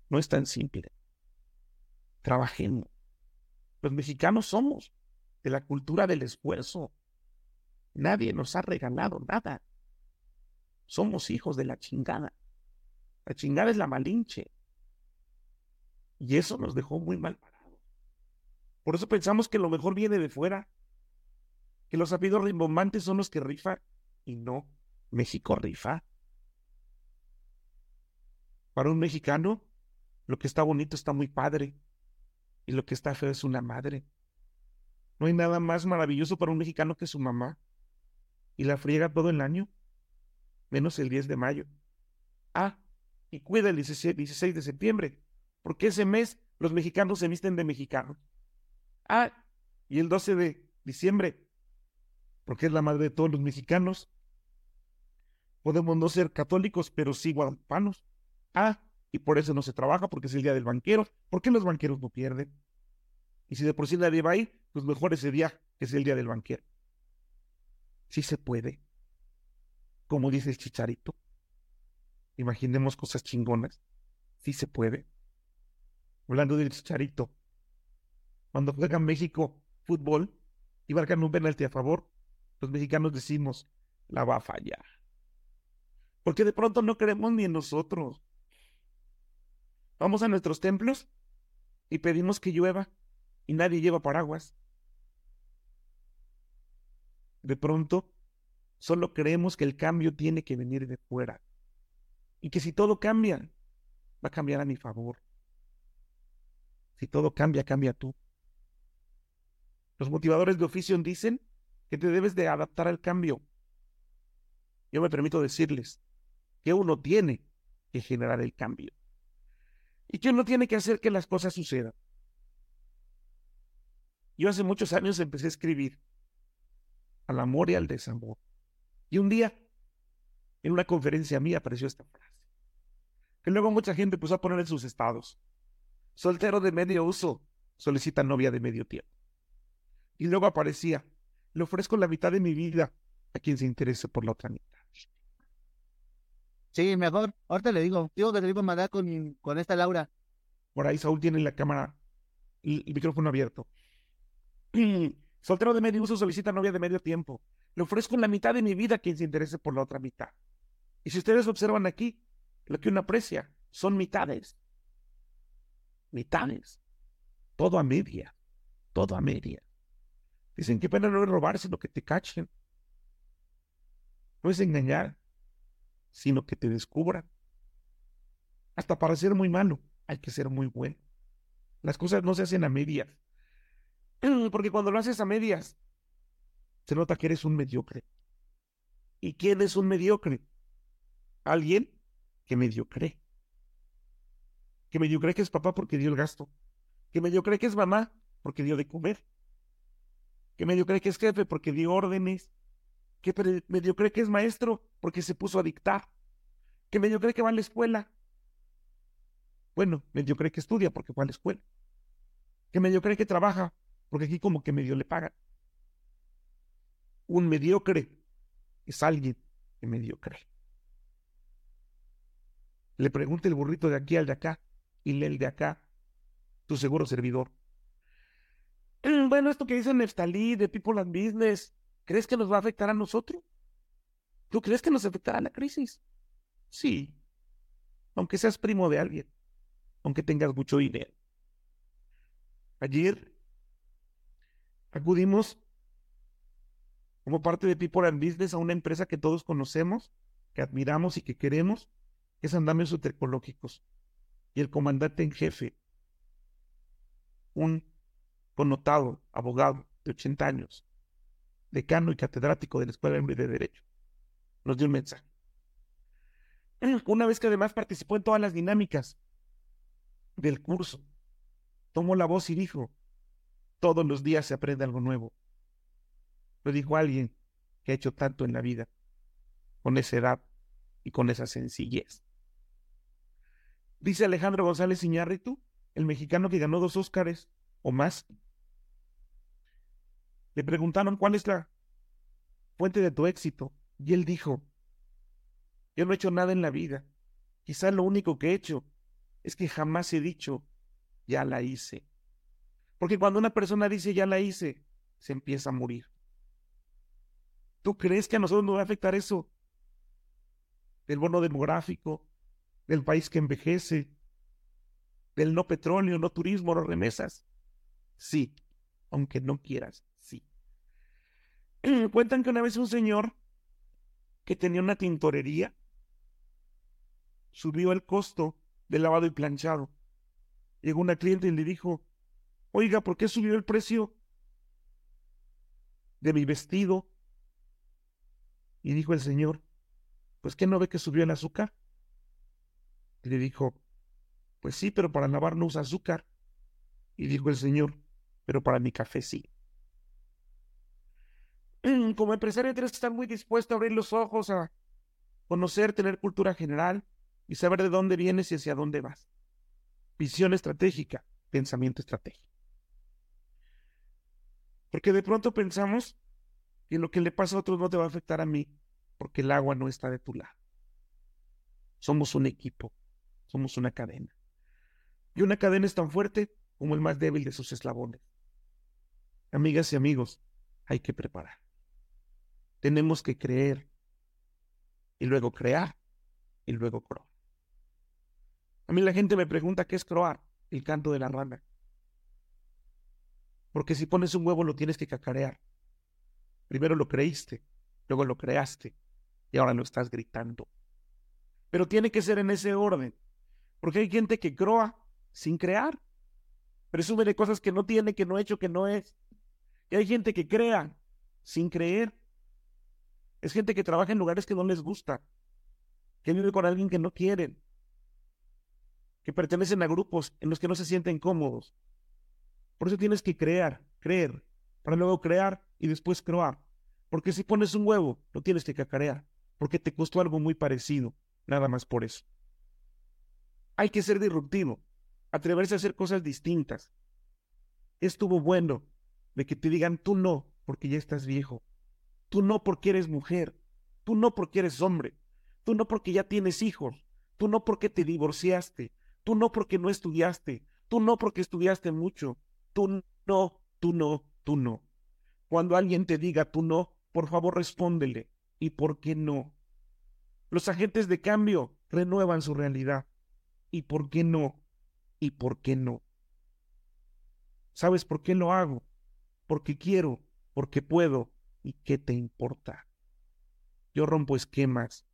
No es tan simple. Trabajemos. Los mexicanos somos de la cultura del esfuerzo. Nadie nos ha regalado nada. Somos hijos de la chingada. La chingada es la malinche. Y eso nos dejó muy mal. Por eso pensamos que lo mejor viene de fuera. Que los apellidos rimbombantes son los que rifan. Y no, México rifa. Para un mexicano, lo que está bonito está muy padre y lo que está feo es una madre. No hay nada más maravilloso para un mexicano que su mamá. Y la friega todo el año, menos el 10 de mayo. Ah, y cuida el 16 de septiembre, porque ese mes los mexicanos se visten de mexicanos. Ah, y el 12 de diciembre, porque es la madre de todos los mexicanos. Podemos no ser católicos, pero sí guadalupanos. Ah, y por eso no se trabaja, porque es el día del banquero. ¿Por qué los banqueros no pierden? Y si de por sí nadie va a ir, pues mejor ese día, que es el día del banquero. Sí se puede. Como dice el chicharito. Imaginemos cosas chingonas. Sí se puede. Hablando del chicharito. Cuando juega México fútbol y marcan un penalti a favor, los mexicanos decimos, la va a fallar. Porque de pronto no creemos ni en nosotros. Vamos a nuestros templos y pedimos que llueva y nadie lleva paraguas. De pronto, solo creemos que el cambio tiene que venir de fuera y que si todo cambia, va a cambiar a mi favor. Si todo cambia, cambia tú. Los motivadores de oficio dicen que te debes de adaptar al cambio. Yo me permito decirles que uno tiene que generar el cambio y que uno tiene que hacer que las cosas sucedan. Yo hace muchos años empecé a escribir al amor y al desamor. Y un día, en una conferencia mía, apareció esta frase, que luego mucha gente empezó a poner en sus estados. Soltero de medio uso, solicita novia de medio tiempo. Y luego aparecía, le ofrezco la mitad de mi vida a quien se interese por la otra mitad. Sí, mejor. Ahorita le digo, digo que te digo mandar con, con esta Laura. Por ahí Saúl tiene la cámara, y el micrófono abierto. <clears throat> Soltero de medio uso solicita novia de medio tiempo. Le ofrezco la mitad de mi vida a quien se interese por la otra mitad. Y si ustedes observan aquí, lo que uno aprecia son mitades. Mitades. Todo a media. Todo a media. Dicen, qué pena no es robar, sino que te cachen. No es engañar, sino que te descubran. Hasta para ser muy malo, hay que ser muy bueno. Las cosas no se hacen a medias. <clears throat> Porque cuando lo haces a medias, se nota que eres un mediocre. ¿Y quién es un mediocre? Alguien que medio cree. Que medio cree que es papá porque dio el gasto. Que medio cree que es mamá porque dio de comer. Que medio cree que es jefe porque dio órdenes. Que medio cree que es maestro porque se puso a dictar. Que medio cree que va a la escuela. Bueno, medio cree que estudia porque va a la escuela. Que medio cree que trabaja porque aquí como que medio le pagan. Un mediocre es alguien que medio cree. Le pregunta el burrito de aquí al de acá y el de acá, tu seguro servidor. Bueno, esto que dice Neftalí de People and Business, ¿crees que nos va a afectar a nosotros? ¿Tú crees que nos afectará la crisis? Sí, aunque seas primo de alguien, aunque tengas mucho dinero. Ayer acudimos como parte de People and Business a una empresa que todos conocemos, que admiramos y que queremos, es Andamios Ecológicos. Y el comandante en jefe, un connotado abogado de 80 años, decano y catedrático de la Escuela de Derecho, nos dio un mensaje. <clears throat> Una vez que además participó en todas las dinámicas del curso, tomó la voz y dijo, todos los días se aprende algo nuevo. Lo dijo alguien que ha hecho tanto en la vida, con esa edad y con esa sencillez. Dice Alejandro González Iñárritu, el mexicano que ganó dos Óscares o más. Le preguntaron cuál es la fuente de tu éxito y él dijo, yo no he hecho nada en la vida. Quizá lo único que he hecho es que jamás he dicho, ya la hice. Porque cuando una persona dice, ya la hice, se empieza a morir. ¿Tú crees que a nosotros nos va a afectar eso? Del bono demográfico, del país que envejece, del no petróleo, no turismo, no remesas. Sí, aunque no quieras. <clears throat> Cuentan que una vez un señor que tenía una tintorería subió el costo del lavado y planchado. Llegó una cliente y le dijo, oiga, ¿por qué subió el precio de mi vestido y dijo el Señor, pues ¿qué no ve que subió el azúcar? Y le dijo, pues sí, pero para lavar no usa azúcar. Y dijo el Señor, pero para mi café sí. <clears throat> Como empresario tienes que estar muy dispuesto a abrir los ojos, a conocer, tener cultura general y saber de dónde vienes y hacia dónde vas. Visión estratégica, pensamiento estratégico. Porque de pronto pensamos y lo que le pasa a otros no te va a afectar a mí, porque el agua no está de tu lado. Somos un equipo, somos una cadena. Y una cadena es tan fuerte como el más débil de sus eslabones. Amigas y amigos, hay que preparar. Tenemos que creer y luego crear y luego croar. A mí la gente me pregunta qué es croar, el canto de la rana. Porque si pones un huevo lo tienes que cacarear. Primero lo creíste, luego lo creaste y ahora lo estás gritando. Pero tiene que ser en ese orden, porque hay gente que croa sin crear, presume de cosas que no tiene, que no ha hecho, que no es. Y hay gente que crea sin creer. Es gente que trabaja en lugares que no les gusta, que vive con alguien que no quieren, que pertenecen a grupos en los que no se sienten cómodos. Por eso tienes que crear, creer, para luego crear y después croar. Porque si pones un huevo, lo tienes que cacarear, porque te costó algo muy parecido, nada más por eso. Hay que ser disruptivo, atreverse a hacer cosas distintas. Estuvo bueno de que te digan tú no, porque ya estás viejo. Tú no porque eres mujer. Tú no porque eres hombre. Tú no porque ya tienes hijos. Tú no porque te divorciaste. Tú no porque no estudiaste. Tú no porque estudiaste mucho. Tú no, tú no, tú no. Cuando alguien te diga tú no, por favor respóndele. ¿Y por qué no? Los agentes de cambio renuevan su realidad. ¿Y por qué no? ¿Y por qué no? ¿Sabes por qué lo hago? Porque quiero, porque puedo. ¿Y qué te importa? Yo rompo esquemas.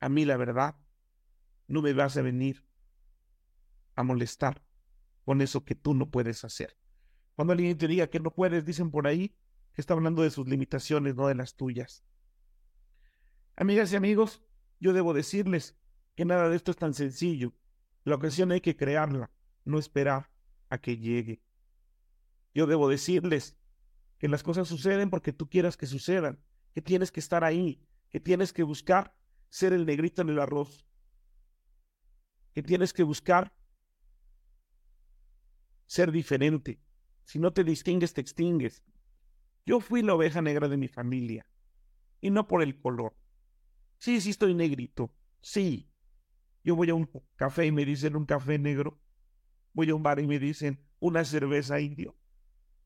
A mí la verdad, no me vas a venir a molestar con eso que tú no puedes hacer. Cuando alguien te diga que no puedes, dicen por ahí que está hablando de sus limitaciones, no de las tuyas. Amigas y amigos, yo debo decirles que nada de esto es tan sencillo. La ocasión hay que crearla, no esperar a que llegue. Yo debo decirles que las cosas suceden porque tú quieras que sucedan, que tienes que estar ahí, que tienes que buscar ser el negrito en el arroz, que tienes que buscar ser diferente. Si no te distingues, te extingues. Yo fui la oveja negra de mi familia, y no por el color. Sí, sí estoy negrito, sí. Yo voy a un café y me dicen un café negro. Voy a un bar y me dicen una cerveza indio.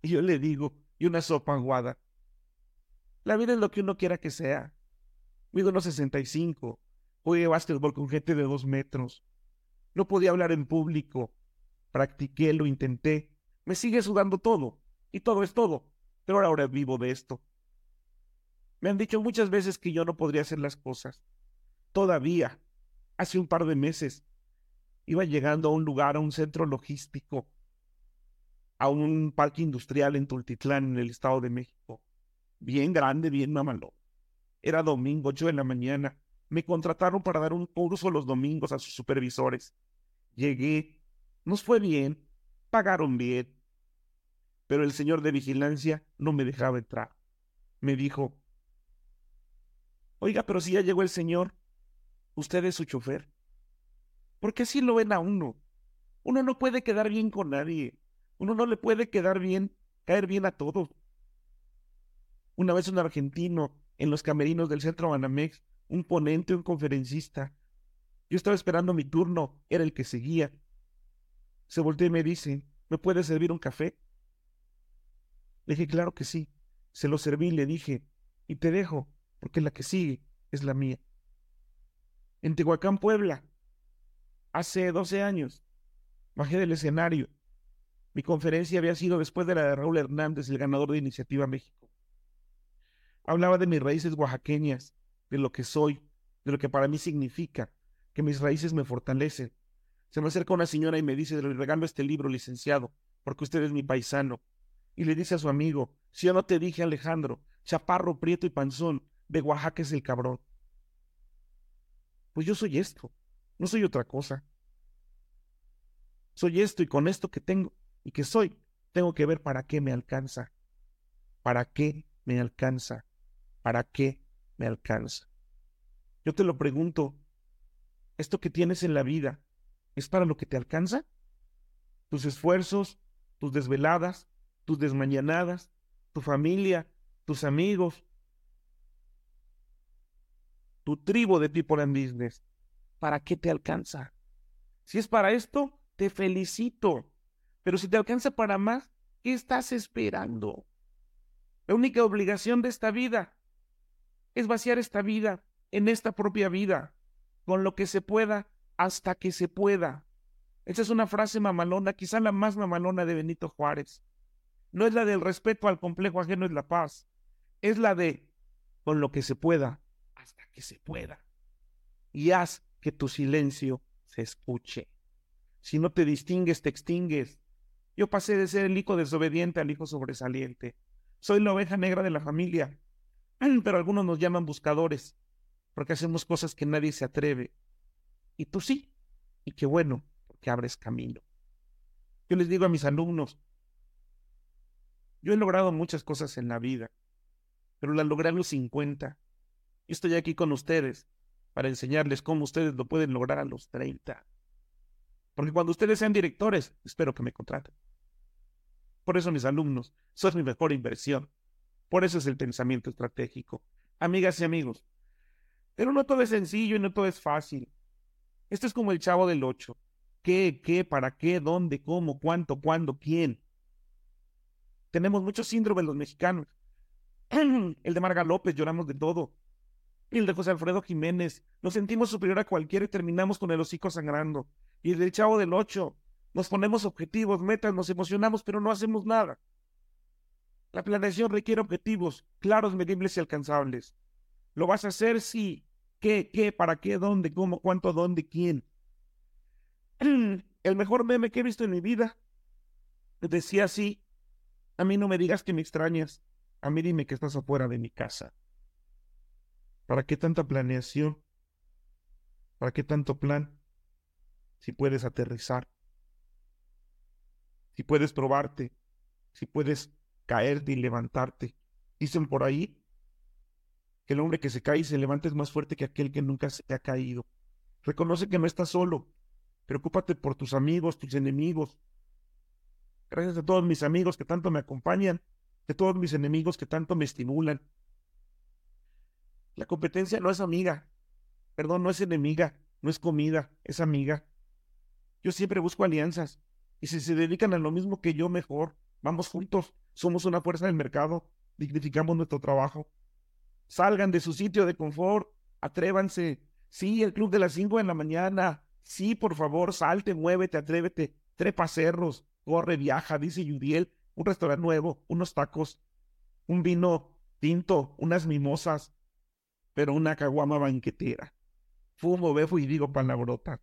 Y yo le digo, y una sopa aguada. La vida es lo que uno quiera que sea. Mido unos 65. Jugué básquetbol con gente de dos metros. No podía hablar en público. Practiqué, lo intenté. Me sigue sudando todo. Y todo es todo. Pero ahora vivo de esto. Me han dicho muchas veces que yo no podría hacer las cosas. Todavía, hace un par de meses, iba llegando a un lugar, a un centro logístico, a un parque industrial en Tultitlán, en el Estado de México. Bien grande, bien mamalón. Era domingo, ocho de la mañana. Me contrataron para dar un curso los domingos a sus supervisores. Llegué, nos fue bien, pagaron bien. Pero el señor de vigilancia no me dejaba entrar. Me dijo, oiga, pero si ya llegó el señor, usted es su chofer. ¿Por qué si lo ven a uno? Uno no puede quedar bien con nadie. Uno no le puede quedar bien, caer bien a todos. Una vez un argentino en los camerinos del centro Banamex, un ponente, un conferencista. Yo estaba esperando mi turno, era el que seguía. Se volteó y me dice, ¿me puede servir un café? Le dije, claro que sí. Se lo serví le dije, y te dejo, porque la que sigue es la mía. En Tehuacán, Puebla, hace 12 años, bajé del escenario mi conferencia había sido después de la de Raúl Hernández, el ganador de Iniciativa México. Hablaba de mis raíces oaxaqueñas, de lo que soy, de lo que para mí significa, que mis raíces me fortalecen. Se me acerca una señora y me dice, le regalo este libro, licenciado, porque usted es mi paisano. Y le dice a su amigo, si yo no te dije Alejandro, chaparro, prieto y panzón, de Oaxaca es el cabrón. Pues yo soy esto, no soy otra cosa. Soy esto y con esto que tengo, y que soy, tengo que ver para qué me alcanza. ¿Para qué me alcanza? ¿Para qué me alcanza? Yo te lo pregunto, ¿esto que tienes en la vida es para lo que te alcanza? ¿Tus esfuerzos, tus desveladas, tus desmañanadas, tu familia, tus amigos, tu tribu de people and business? ¿Para qué te alcanza? Si es para esto, te felicito. Pero si te alcanza para más, ¿qué estás esperando? La única obligación de esta vida es vaciar esta vida en esta propia vida, con lo que se pueda, hasta que se pueda. Esa es una frase mamalona, quizá la más mamalona de Benito Juárez. No es la del respeto al complejo ajeno es la paz, es la de con lo que se pueda, hasta que se pueda. Y haz que tu silencio se escuche. Si no te distingues, te extingues. Yo pasé de ser el hijo desobediente al hijo sobresaliente. Soy la oveja negra de la familia. <clears throat> Pero algunos nos llaman buscadores, porque hacemos cosas que nadie se atreve. Y tú sí. Y qué bueno, porque abres camino. Yo les digo a mis alumnos, yo he logrado muchas cosas en la vida, pero las logré a los 50. Y estoy aquí con ustedes para enseñarles cómo ustedes lo pueden lograr a los 30. Porque cuando ustedes sean directores, espero que me contraten. Por eso mis alumnos, son mi mejor inversión. Por eso es el pensamiento estratégico. Amigas y amigos. Pero no todo es sencillo y no todo es fácil. Esto es como el chavo del 8. ¿Qué, qué, para qué, dónde, cómo, cuánto, cuándo, quién? Tenemos muchos síndromes los mexicanos. <clears throat> El de Marga López, lloramos de todo. El de José Alfredo Jiménez, nos sentimos superior a cualquiera y terminamos con el hocico sangrando. Y el del Chavo del Ocho, nos ponemos objetivos, metas, nos emocionamos, pero no hacemos nada. La planeación requiere objetivos claros, medibles y alcanzables. ¿Lo vas a hacer? Sí. ¿Qué, qué, para qué, dónde, cómo, cuánto, dónde, quién? <clears throat> El mejor meme que he visto en mi vida decía así, a mí no me digas que me extrañas, a mí dime que estás afuera de mi casa. ¿Para qué tanta planeación? ¿Para qué tanto plan? Si puedes aterrizar, si puedes probarte, si puedes caerte y levantarte. Dicen por ahí que el hombre que se cae y se levanta es más fuerte que aquel que nunca se ha caído. Reconoce que no estás solo. Preocúpate por tus amigos, tus enemigos. Gracias a todos mis amigos que tanto me acompañan, de todos mis enemigos que tanto me estimulan. La competencia no es amiga, perdón, no es enemiga, no es comida, es amiga. Yo siempre busco alianzas, y si se dedican a lo mismo que yo, mejor. Vamos juntos, somos una fuerza del mercado, dignificamos nuestro trabajo. Salgan de su sitio de confort, atrévanse. Sí, el club de las 5 de la mañana. Sí, por favor, salte, muévete, atrévete. Trepa cerros, corre, viaja, dice Yudiel. Un restaurante nuevo, unos tacos, un vino tinto, unas mimosas, pero una caguama banquetera. Fumo, befo y digo palabrota.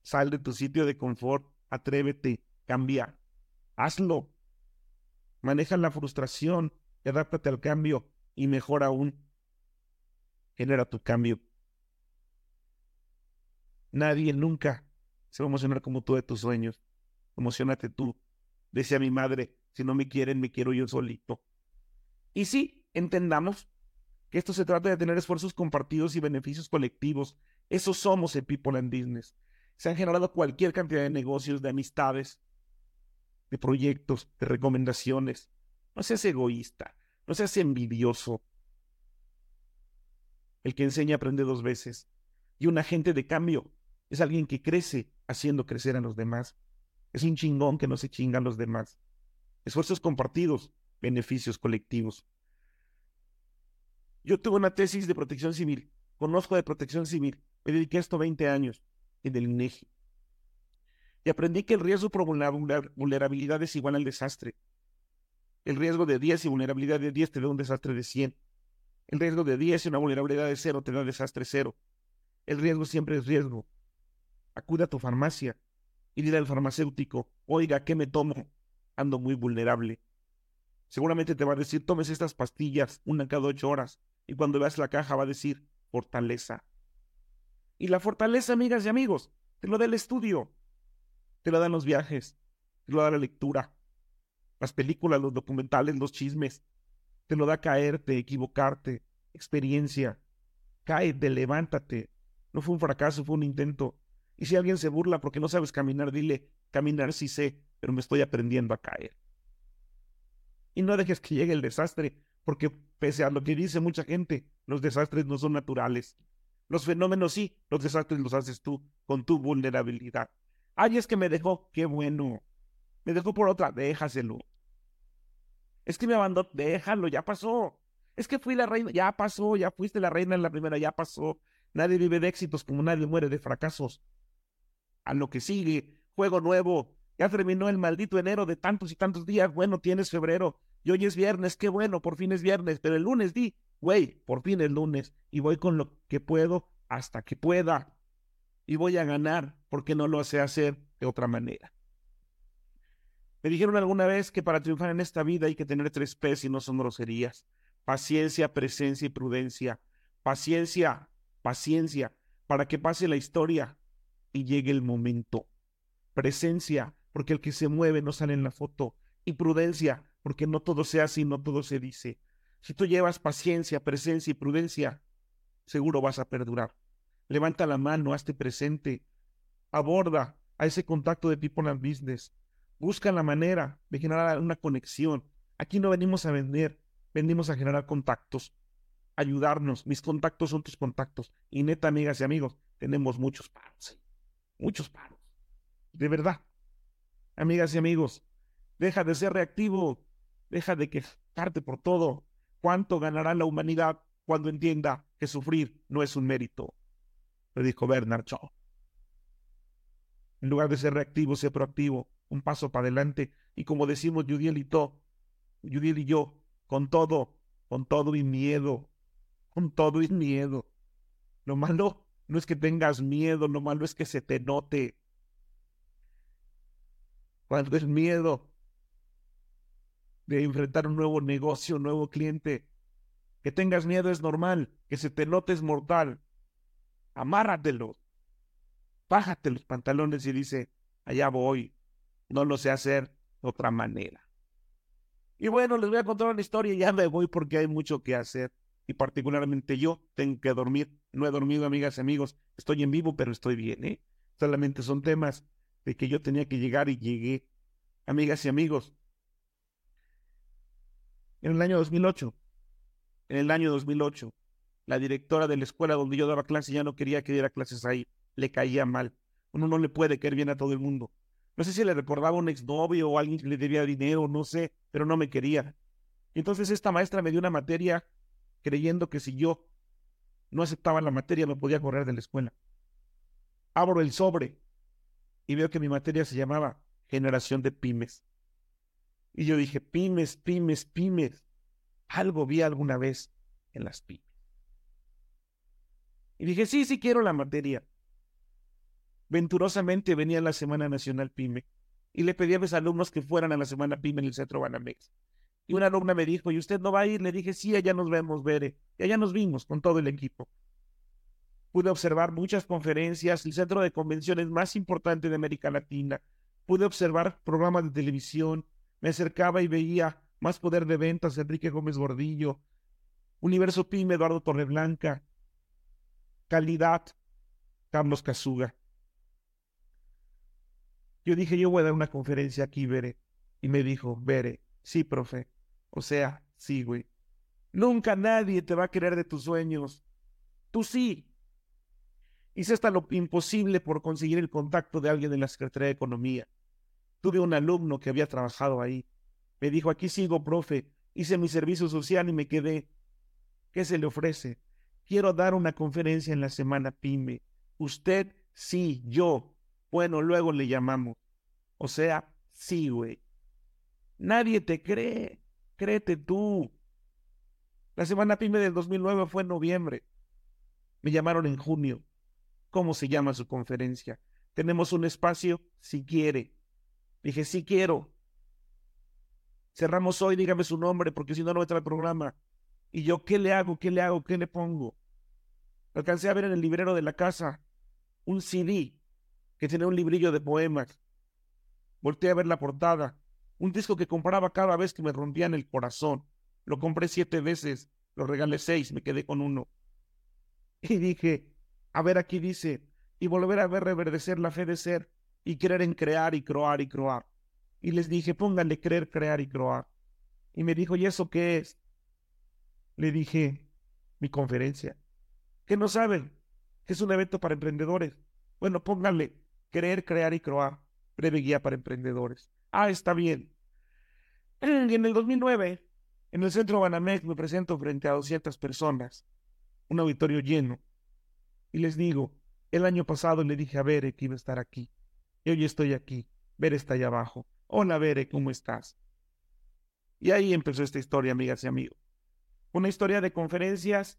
Sal de tu sitio de confort, atrévete, cambia. Hazlo. Maneja la frustración, adáptate al cambio y mejor aún, genera tu cambio. Nadie nunca se va a emocionar como tú de tus sueños. Emocionate tú. Decía mi madre, si no me quieren, me quiero yo solito. Y sí, entendamos que esto se trata de tener esfuerzos compartidos y beneficios colectivos. Eso somos en People and Business. Se han generado cualquier cantidad de negocios, de amistades, de proyectos, de recomendaciones. No seas egoísta, no seas envidioso. El que enseña aprende dos veces. Y un agente de cambio es alguien que crece haciendo crecer a los demás. Es un chingón que no se chinga a los demás. Esfuerzos compartidos, beneficios colectivos. Yo tuve una tesis de protección civil, conozco de protección civil, me dediqué a esto 20 años en el INEGI. Y aprendí que el riesgo por vulnerabilidad es igual al desastre. El riesgo de 10 y vulnerabilidad de 10 te da un desastre de 100. El riesgo de 10 y una vulnerabilidad de 0 te da desastre 0. El riesgo siempre es riesgo. Acude a tu farmacia y dile al farmacéutico, oiga, ¿qué me tomo? Ando muy vulnerable. Seguramente te va a decir, tomes estas pastillas, una cada ocho horas. Y cuando veas la caja va a decir, fortaleza. Y la fortaleza, amigas y amigos, te lo da el estudio te lo dan los viajes, te lo da la lectura, las películas, los documentales, los chismes, te lo da caerte, equivocarte, experiencia. Cáete, levántate. No fue un fracaso, fue un intento. Y si alguien se burla porque no sabes caminar, dile, caminar sí sé, pero me estoy aprendiendo a caer. Y no dejes que llegue el desastre, porque pese a lo que dice mucha gente, los desastres no son naturales. Los fenómenos sí, los desastres los haces tú, con tu vulnerabilidad. Ay, es que me dejó, qué bueno. Me dejó por otra, déjaselo. Es que me abandonó, déjalo, ya pasó. Es que fui la reina, ya pasó, ya fuiste la reina en la primera, ya pasó. Nadie vive de éxitos como nadie muere de fracasos. A lo que sigue, juego nuevo. Ya terminó el maldito enero de tantos y tantos días. Bueno, tienes febrero. Y hoy es viernes, qué bueno, por fin es viernes. Pero el lunes di, güey, por fin es lunes. Y voy con lo que puedo hasta que pueda y voy a ganar porque no lo sé hacer de otra manera. Me dijeron alguna vez que para triunfar en esta vida hay que tener tres P's y no son groserías. Paciencia, presencia y prudencia. Paciencia, paciencia, para que pase la historia y llegue el momento. Presencia, porque el que se mueve no sale en la foto. Y prudencia, porque no todo se hace y no todo se dice. Si tú llevas paciencia, presencia y prudencia, seguro vas a perdurar. Levanta la mano, hazte presente. Aborda a ese contacto de People and Business. Busca la manera de generar una conexión. Aquí no venimos a vender, venimos a generar contactos, ayudarnos. Mis contactos son tus contactos. Y neta, amigas y amigos, tenemos muchos paros. Muchos paros. de verdad. Amigas y amigos, deja de ser reactivo, deja de quejarte por todo. ¿Cuánto ganará la humanidad cuando entienda que sufrir no es un mérito? Le dijo Bernard Shaw. En lugar de ser reactivo, sé proactivo, un paso para adelante. Y como decimos Judiel y, to, Judiel y yo, con todo, con todo y miedo, con todo y miedo. Lo malo no es que tengas miedo, lo malo es que se te note. Cuando es miedo de enfrentar un nuevo negocio, un nuevo cliente, que tengas miedo es normal, que se te note es mortal. Amárratelo, bájate los pantalones y dice, allá voy, no lo sé hacer de otra manera. Y bueno, les voy a contar una historia, ya me voy porque hay mucho que hacer. Y particularmente yo tengo que dormir. No he dormido, amigas y amigos. Estoy en vivo, pero estoy bien, ¿eh? Solamente son temas de que yo tenía que llegar y llegué. Amigas y amigos. En el año 2008, en el año 2008, la directora de la escuela donde yo daba clases ya no quería que diera clases ahí le caía mal. Uno no le puede caer bien a todo el mundo. No sé si le recordaba un exnovio o alguien que le debía dinero, no sé, pero no me quería. Entonces esta maestra me dio una materia creyendo que si yo no aceptaba la materia me podía correr de la escuela. Abro el sobre y veo que mi materia se llamaba generación de pymes. Y yo dije, pymes, pymes, pymes. Algo vi alguna vez en las pymes. Y dije, sí, sí quiero la materia. Venturosamente venía la Semana Nacional PYME y le pedí a mis alumnos que fueran a la Semana PYME en el Centro Banamex. Y una alumna me dijo, ¿y usted no va a ir? Le dije, sí, allá nos vemos, Bere. Y allá nos vimos con todo el equipo. Pude observar muchas conferencias, el centro de convenciones más importante de América Latina. Pude observar programas de televisión. Me acercaba y veía Más Poder de Ventas, Enrique Gómez Gordillo, Universo PYME, Eduardo Torreblanca, Calidad, Carlos Casuga. Yo dije, yo voy a dar una conferencia aquí, Bere. Y me dijo, Bere, sí, profe. O sea, sí, güey. Nunca nadie te va a querer de tus sueños. Tú sí. Hice hasta lo imposible por conseguir el contacto de alguien de la Secretaría de Economía. Tuve un alumno que había trabajado ahí. Me dijo, aquí sigo, profe. Hice mi servicio social y me quedé. ¿Qué se le ofrece? Quiero dar una conferencia en la semana PYME. Usted, sí, yo, bueno, luego le llamamos. O sea, sí, güey. Nadie te cree. Créete tú. La semana pyme del 2009 fue en noviembre. Me llamaron en junio. ¿Cómo se llama su conferencia? Tenemos un espacio, si quiere. Dije, sí quiero. Cerramos hoy, dígame su nombre, porque si no, no entra el programa. Y yo, ¿qué le hago? ¿Qué le hago? ¿Qué le pongo? Alcancé a ver en el librero de la casa un CD que tenía un librillo de poemas. Volté a ver la portada, un disco que compraba cada vez que me rompían el corazón. Lo compré siete veces, lo regalé seis, me quedé con uno. Y dije, a ver, aquí dice, y volver a ver reverdecer la fe de ser, y creer en crear y croar y croar. Y les dije, pónganle creer, crear y croar. Y me dijo, ¿y eso qué es? Le dije, mi conferencia. ¿Qué no saben? Es un evento para emprendedores. Bueno, pónganle Creer, crear y croar. Breve guía para emprendedores. Ah, está bien. <clears throat> En el 2009, en el centro Banamex me presento frente a 200 personas, un auditorio lleno, y les digo, el año pasado le dije a Bere que iba a estar aquí, y hoy estoy aquí, Bere está allá abajo. Hola Bere, ¿cómo estás? Y ahí empezó esta historia, amigas y amigos. Una historia de conferencias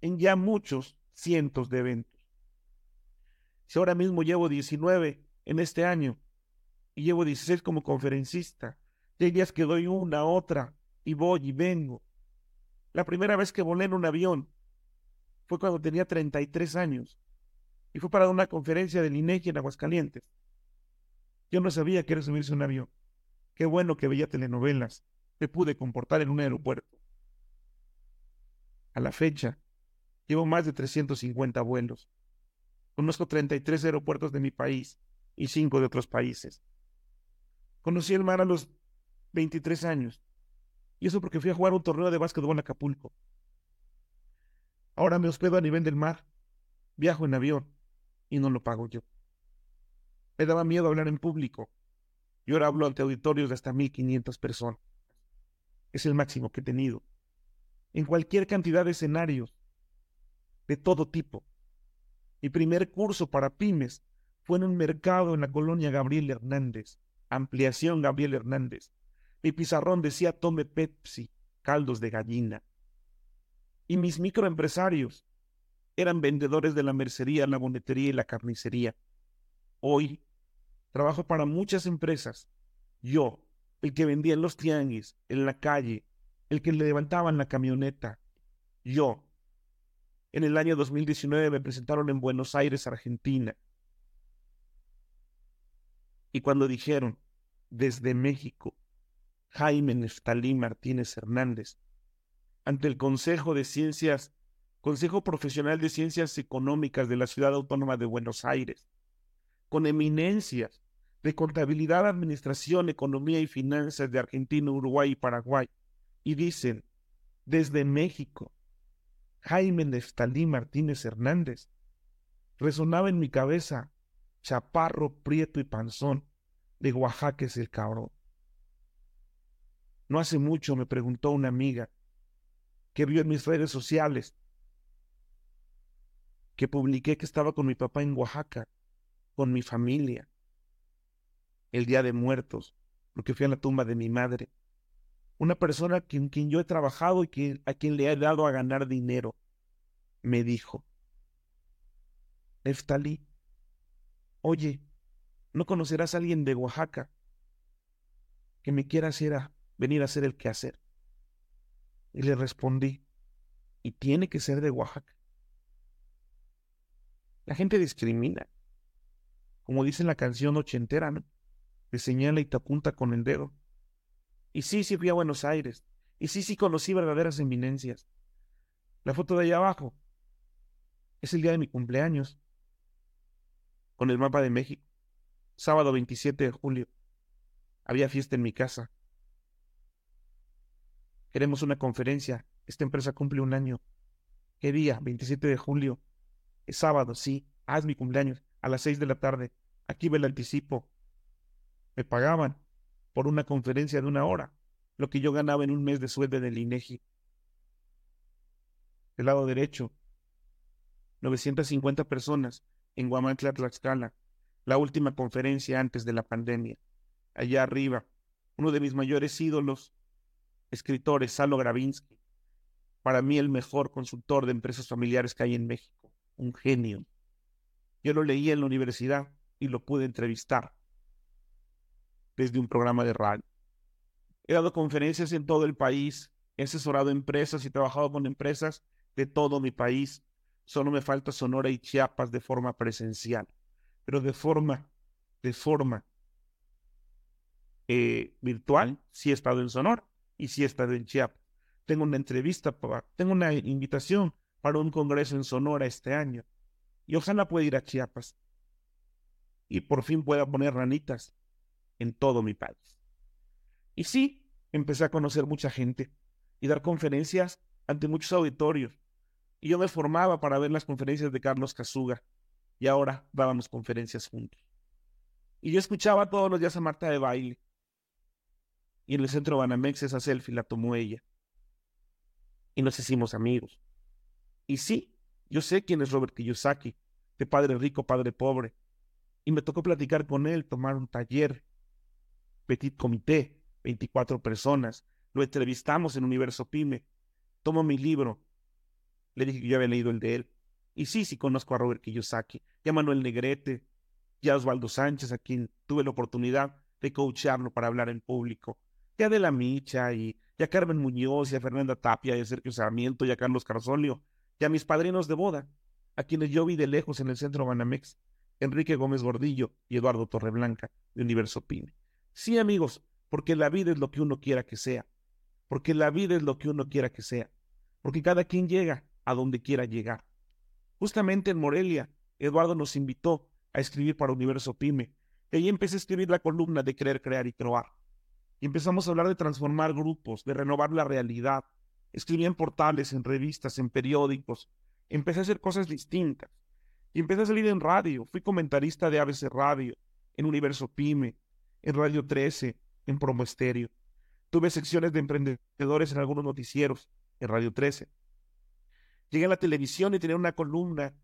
en ya muchos cientos de eventos. Si ahora mismo llevo 19 en este año y llevo 16 como conferencista, hay días que doy una, otra, y voy y vengo. La primera vez que volé en un avión fue cuando tenía 33 años y fue para una conferencia del INEGI en Aguascalientes. Yo no sabía que era subirse un avión. Qué bueno que veía telenovelas. Me pude comportar en un aeropuerto. A la fecha, llevo más de 350 vuelos. Conozco 33 aeropuertos de mi país y 5 de otros países. Conocí el mar a los 23 años. Y eso porque fui a jugar un torneo de básquetbol en Acapulco. Ahora me hospedo a nivel del mar. Viajo en avión y no lo pago yo. Me daba miedo hablar en público. Y ahora hablo ante auditorios de hasta 1500 personas. Es el máximo que he tenido. En cualquier cantidad de escenarios, de todo tipo. Mi primer curso para pymes fue en un mercado en la colonia Gabriel Hernández, ampliación Gabriel Hernández. Mi pizarrón decía tome Pepsi, caldos de gallina. Y mis microempresarios eran vendedores de la mercería, la bonetería y la carnicería. Hoy trabajo para muchas empresas. Yo, el que vendía en los tianguis, en la calle, el que le levantaban la camioneta. Yo. En el año 2019 me presentaron en Buenos Aires, Argentina. Y cuando dijeron, desde México, Jaime Neftalí Martínez Hernández, ante el Consejo de Ciencias, Consejo Profesional de Ciencias Económicas de la Ciudad Autónoma de Buenos Aires, con eminencias de contabilidad, administración, economía y finanzas de Argentina, Uruguay y Paraguay, y dicen, desde México, Jaime Neftalí Martínez Hernández, resonaba en mi cabeza, chaparro, prieto y panzón, de Oaxaca es el cabrón. No hace mucho me preguntó una amiga que vio en mis redes sociales que publiqué que estaba con mi papá en Oaxaca, con mi familia, el Día de Muertos, porque fui a la tumba de mi madre. Una persona con quien yo he trabajado y a quien le he dado a ganar dinero, me dijo, Neftalí, oye, ¿no conocerás a alguien de Oaxaca que me quiera hacer venir a hacer el quehacer? Y le respondí, y tiene que ser de Oaxaca. La gente discrimina. Como dice la canción ochentera, ¿no? Te señala y te apunta con el dedo. Y sí, sí fui a Buenos Aires. Y sí, sí conocí verdaderas eminencias. La foto de allá abajo es el día de mi cumpleaños. Con el mapa de México. Sábado 27 de julio. Había fiesta en mi casa. Queremos una conferencia. Esta empresa cumple un año. ¿Qué día? 27 de julio. Es sábado, sí. Haz mi cumpleaños. A las 6 de la tarde. Aquí ve el anticipo. Me pagaban por una conferencia de una hora. Lo que yo ganaba en un mes de sueldo en el INEGI. El lado derecho. 950 personas en Guamantla, Tlaxcala. La última conferencia antes de la pandemia. Allá arriba. Uno de mis mayores ídolos escritores, Salo Gravinsky, para mí el mejor consultor de empresas familiares que hay en México, un genio. Yo lo leí en la universidad y lo pude entrevistar desde un programa de radio. He dado conferencias en todo el país, he asesorado empresas y trabajado con empresas de todo mi país. Solo me falta Sonora y Chiapas de forma presencial, pero de forma, de forma eh, virtual, sí he estado en Sonora y si está en Chiapas. Tengo una entrevista, para, tengo una invitación para un congreso en Sonora este año. Y ojalá pueda ir a Chiapas. Y por fin pueda poner ranitas en todo mi país. Y sí, empecé a conocer mucha gente y dar conferencias ante muchos auditorios. Y yo me formaba para ver las conferencias de Carlos Casuga. Y ahora dábamos conferencias juntos. Y yo escuchaba todos los días a Marta de baile y en el centro Banamex esa selfie la tomó ella. Y nos hicimos amigos. Y sí, yo sé quién es Robert Kiyosaki, de padre rico, padre pobre. Y me tocó platicar con él, tomar un taller, petit comité, 24 personas. Lo entrevistamos en Universo Pyme. Tomo mi libro. Le dije que yo había leído el de él. Y sí, sí conozco a Robert Kiyosaki, y a Manuel Negrete, y a Osvaldo Sánchez, a quien tuve la oportunidad de coacharlo para hablar en público ya de la Micha y ya Carmen Muñoz y a Fernanda Tapia y a Sergio Sarmiento y a Carlos Carzolio y a mis padrinos de boda, a quienes yo vi de lejos en el centro Banamex, Enrique Gómez Gordillo y Eduardo Torreblanca de Universo Pine. Sí, amigos, porque la vida es lo que uno quiera que sea, porque la vida es lo que uno quiera que sea, porque cada quien llega a donde quiera llegar. Justamente en Morelia, Eduardo nos invitó a escribir para Universo Pyme, y ahí empecé a escribir la columna de Creer, Crear y Croar. Y empezamos a hablar de transformar grupos, de renovar la realidad. Escribí en portales, en revistas, en periódicos. Empecé a hacer cosas distintas. Y empecé a salir en radio. Fui comentarista de ABC Radio. en Universo Pyme, en Radio 13, en Promo Estéreo. Tuve secciones de emprendedores en algunos noticieros, en Radio 13. Llegué a la televisión y tenía una columna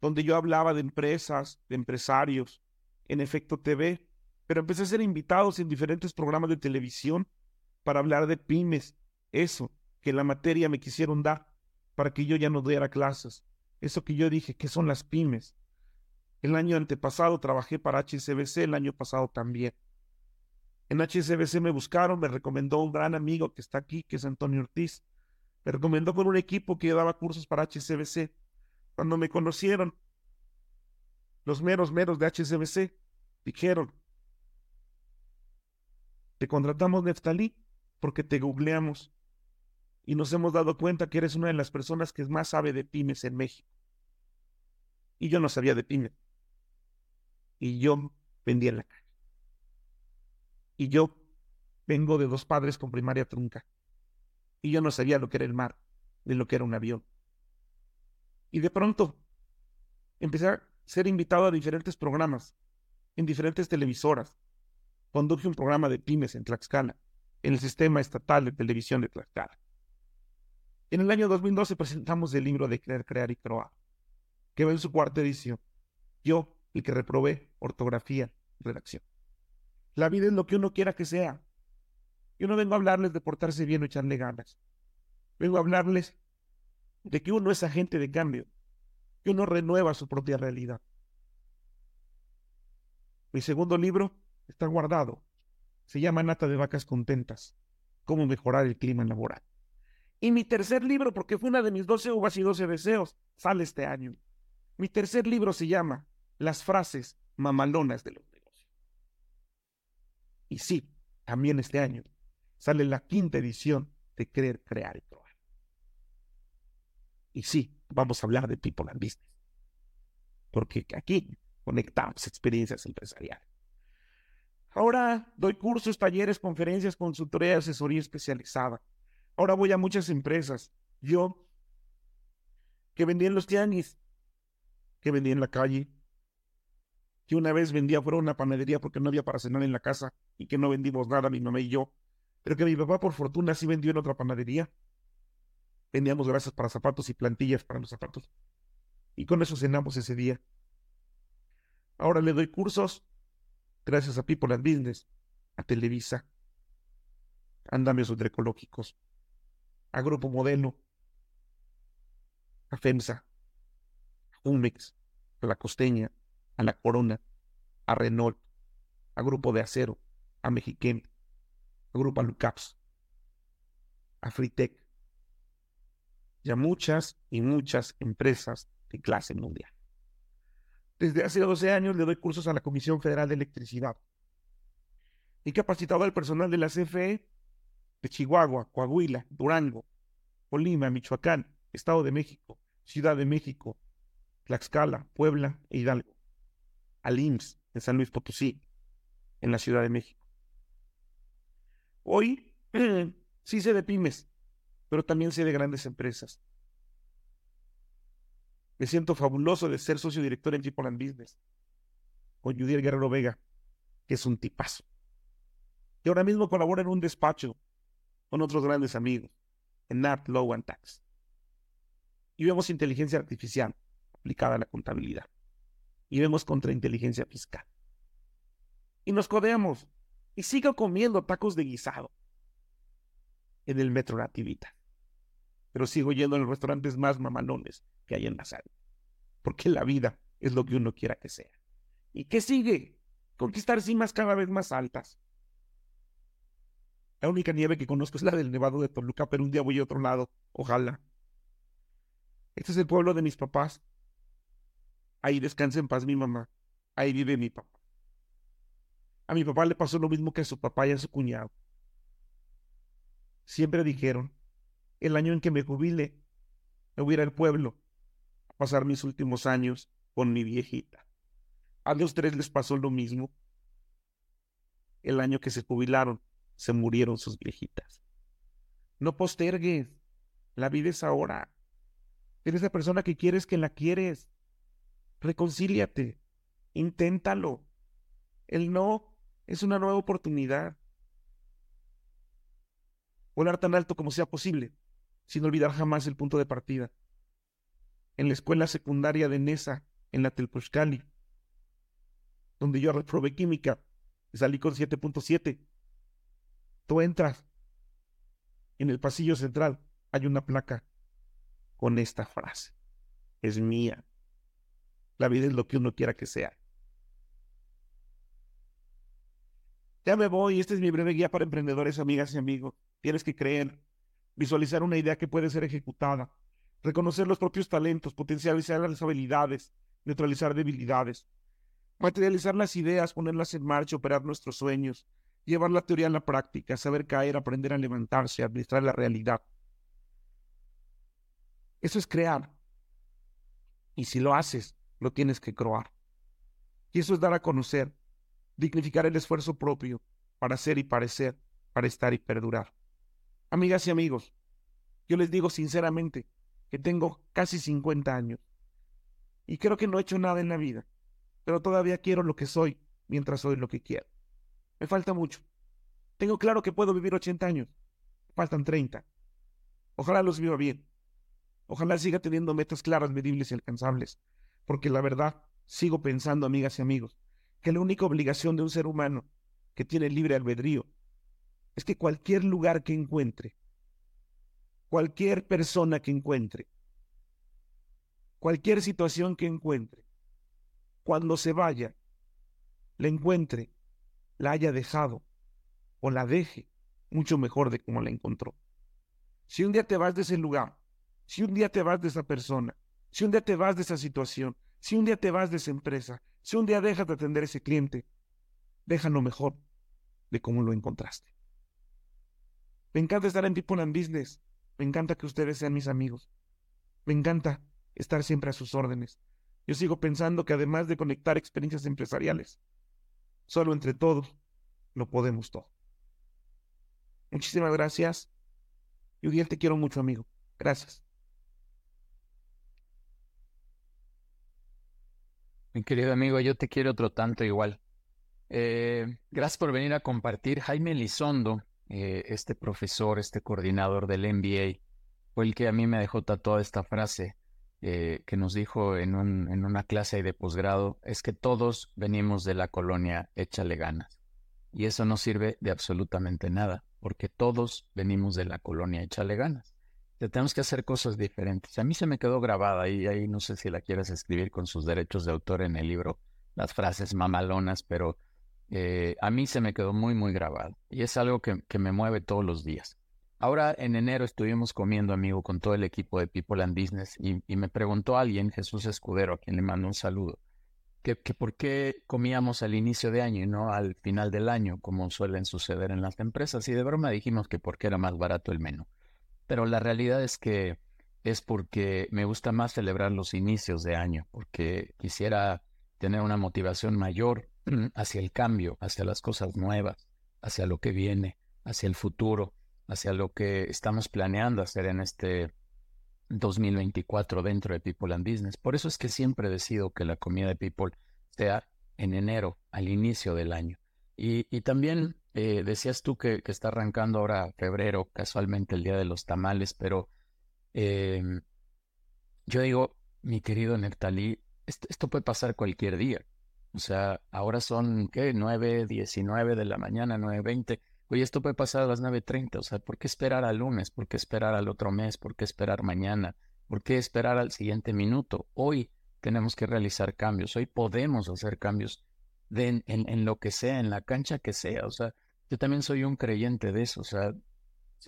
donde yo hablaba de empresas, de empresarios, en Efecto TV, pero empecé a ser invitados en diferentes programas de televisión para hablar de pymes, eso que la materia me quisieron dar para que yo ya no diera clases, eso que yo dije, que son las pymes. El año antepasado trabajé para HCBC, el año pasado también. En HCBC me buscaron, me recomendó un gran amigo que está aquí, que es Antonio Ortiz. Me recomendó con un equipo que daba cursos para HCBC. Cuando me conocieron, los meros meros de HCBC dijeron, te contratamos Neftalí porque te googleamos y nos hemos dado cuenta que eres una de las personas que más sabe de pymes en México. Y yo no sabía de pymes. Y yo vendía en la calle. Y yo vengo de dos padres con primaria trunca. Y yo no sabía lo que era el mar, ni lo que era un avión. Y de pronto empecé a ser invitado a diferentes programas, en diferentes televisoras. Conduje un programa de pymes en Tlaxcala, en el sistema estatal de televisión de Tlaxcala. En el año 2012 presentamos el libro de Creer, Crear y Croar, que va en su cuarta edición. Yo, el que reprobé ortografía, redacción. La vida es lo que uno quiera que sea. Yo no vengo a hablarles de portarse bien o echarle ganas. Vengo a hablarles de que uno es agente de cambio, que uno renueva su propia realidad. Mi segundo libro está guardado. Se llama Nata de Vacas Contentas. Cómo mejorar el clima laboral. Y mi tercer libro, porque fue una de mis 12 uvas y 12 deseos, sale este año. Mi tercer libro se llama Las frases mamalonas de los. Y sí, también este año sale la quinta edición de Creer, Crear y Probar. Y sí, vamos a hablar de People and Business. Porque aquí conectamos experiencias empresariales. Ahora doy cursos, talleres, conferencias, consultoría asesoría especializada. Ahora voy a muchas empresas. Yo, que vendí en los tianguis, que vendí en la calle, que una vez vendía fuera una panadería porque no había para cenar en la casa y que no vendimos nada, mi mamá y yo, pero que mi papá por fortuna sí vendió en otra panadería. Vendíamos grasas para zapatos y plantillas para los zapatos. Y con eso cenamos ese día. Ahora le doy cursos, gracias a People and Business, a Televisa, a andamios ecológicos, a Grupo Modelo, a FEMSA, a Umex, a La Costeña, a La Corona, a Renault, a Grupo de Acero, a Mexiquem, a Grupo Alucaps, a Fritec y a muchas y muchas empresas de clase mundial. Desde hace 12 años le doy cursos a la Comisión Federal de Electricidad. He capacitado al personal de la CFE de Chihuahua, Coahuila, Durango, Colima, Michoacán, Estado de México, Ciudad de México, Tlaxcala, Puebla e Hidalgo. Al IMSS en San Luis Potosí, en la Ciudad de México. Hoy <clears throat> sí sé de pymes, pero también sé de grandes empresas. Me siento fabuloso de ser socio director en People and Business con Judiel Guerrero Vega, que es un tipazo. Y ahora mismo colabora en un despacho con otros grandes amigos, en Art Law and Tax. Y vemos inteligencia artificial aplicada a la contabilidad. Y vemos contrainteligencia fiscal. Y nos codeamos. Y sigo comiendo tacos de guisado en el Metro Nativita. Pero sigo yendo a los restaurantes más mamalones que hay en la sala. Porque la vida es lo que uno quiera que sea. ¿Y qué sigue? Conquistar cimas cada vez más altas. La única nieve que conozco es la del Nevado de Toluca, pero un día voy a otro lado. Ojalá. Este es el pueblo de mis papás. Ahí descansa en paz mi mamá. Ahí vive mi papá. A mi papá le pasó lo mismo que a su papá y a su cuñado. Siempre dijeron, el año en que me jubile, me voy a ir al pueblo a pasar mis últimos años con mi viejita. A los tres les pasó lo mismo. El año que se jubilaron, se murieron sus viejitas. No postergues, la vida es ahora. Eres la persona que quieres que la quieres. Reconcíliate, inténtalo. El no es una nueva oportunidad. Volar tan alto como sea posible, sin olvidar jamás el punto de partida. En la escuela secundaria de Nesa, en la Telpushcali, donde yo reprobé química salí con 7.7. Tú entras. En el pasillo central hay una placa con esta frase. Es mía. La vida es lo que uno quiera que sea. Ya me voy, esta es mi breve guía para emprendedores, amigas y amigos. Tienes que creer, visualizar una idea que puede ser ejecutada, reconocer los propios talentos, potencializar las habilidades, neutralizar debilidades, materializar las ideas, ponerlas en marcha, operar nuestros sueños, llevar la teoría a la práctica, saber caer, aprender a levantarse, administrar la realidad. Eso es crear. Y si lo haces, lo tienes que croar. Y eso es dar a conocer, dignificar el esfuerzo propio para ser y parecer, para estar y perdurar. Amigas y amigos, yo les digo sinceramente que tengo casi 50 años y creo que no he hecho nada en la vida, pero todavía quiero lo que soy mientras soy lo que quiero. Me falta mucho. Tengo claro que puedo vivir 80 años. Faltan 30. Ojalá los viva bien. Ojalá siga teniendo metas claras, medibles y alcanzables. Porque la verdad, sigo pensando, amigas y amigos, que la única obligación de un ser humano que tiene libre albedrío es que cualquier lugar que encuentre, cualquier persona que encuentre, cualquier situación que encuentre, cuando se vaya, la encuentre, la haya dejado o la deje mucho mejor de como la encontró. Si un día te vas de ese lugar, si un día te vas de esa persona, si un día te vas de esa situación, si un día te vas de esa empresa, si un día dejas de atender a ese cliente, déjalo mejor de cómo lo encontraste. Me encanta estar en People and Business. Me encanta que ustedes sean mis amigos. Me encanta estar siempre a sus órdenes. Yo sigo pensando que además de conectar experiencias empresariales, solo entre todos lo podemos todo. Muchísimas gracias. Y te quiero mucho, amigo. Gracias. Mi querido amigo, yo te quiero otro tanto igual. Eh, gracias por venir a compartir. Jaime Lizondo, eh, este profesor, este coordinador del MBA, fue el que a mí me dejó tatuada esta frase eh, que nos dijo en, un, en una clase de posgrado, es que todos venimos de la colonia Échale ganas. Y eso no sirve de absolutamente nada, porque todos venimos de la colonia Échale ganas tenemos que hacer cosas diferentes. A mí se me quedó grabada y ahí no sé si la quieres escribir con sus derechos de autor en el libro, las frases mamalonas, pero eh, a mí se me quedó muy, muy grabado y es algo que, me mueve todos los días. Ahora en enero estuvimos comiendo, amigo, con todo el equipo de People and Business y, me preguntó alguien, Jesús Escudero, a quien le mando un saludo, que, que, por qué comíamos al inicio de año y no al final del año, como suelen suceder en las empresas. Y de broma dijimos que porque era más barato el menú pero la realidad es que es porque me gusta más celebrar los inicios de año, porque quisiera tener una motivación mayor <clears throat> hacia el cambio, hacia las cosas nuevas, hacia lo que viene, hacia el futuro, hacia lo que estamos planeando hacer en este 2024 dentro de People and Business. Por eso es que siempre decido que la comida de People sea en enero, al inicio del año. Y, y también eh, decías tú que, está arrancando ahora febrero, casualmente el día de los tamales, pero em, yo digo, mi querido Neptalí, esto, puede pasar cualquier día. O sea, ahora son, ¿qué? 9, 19 de la mañana, 9, 20. Oye, esto puede pasar a las 9.30. O sea, ¿por qué esperar al lunes? ¿Por qué esperar al otro mes? ¿Por qué esperar mañana? ¿Por qué esperar al siguiente minuto? Hoy tenemos que realizar cambios. Hoy podemos hacer cambios en, en, lo que sea, en la cancha que sea. O sea, yo también soy un creyente de eso. O sea,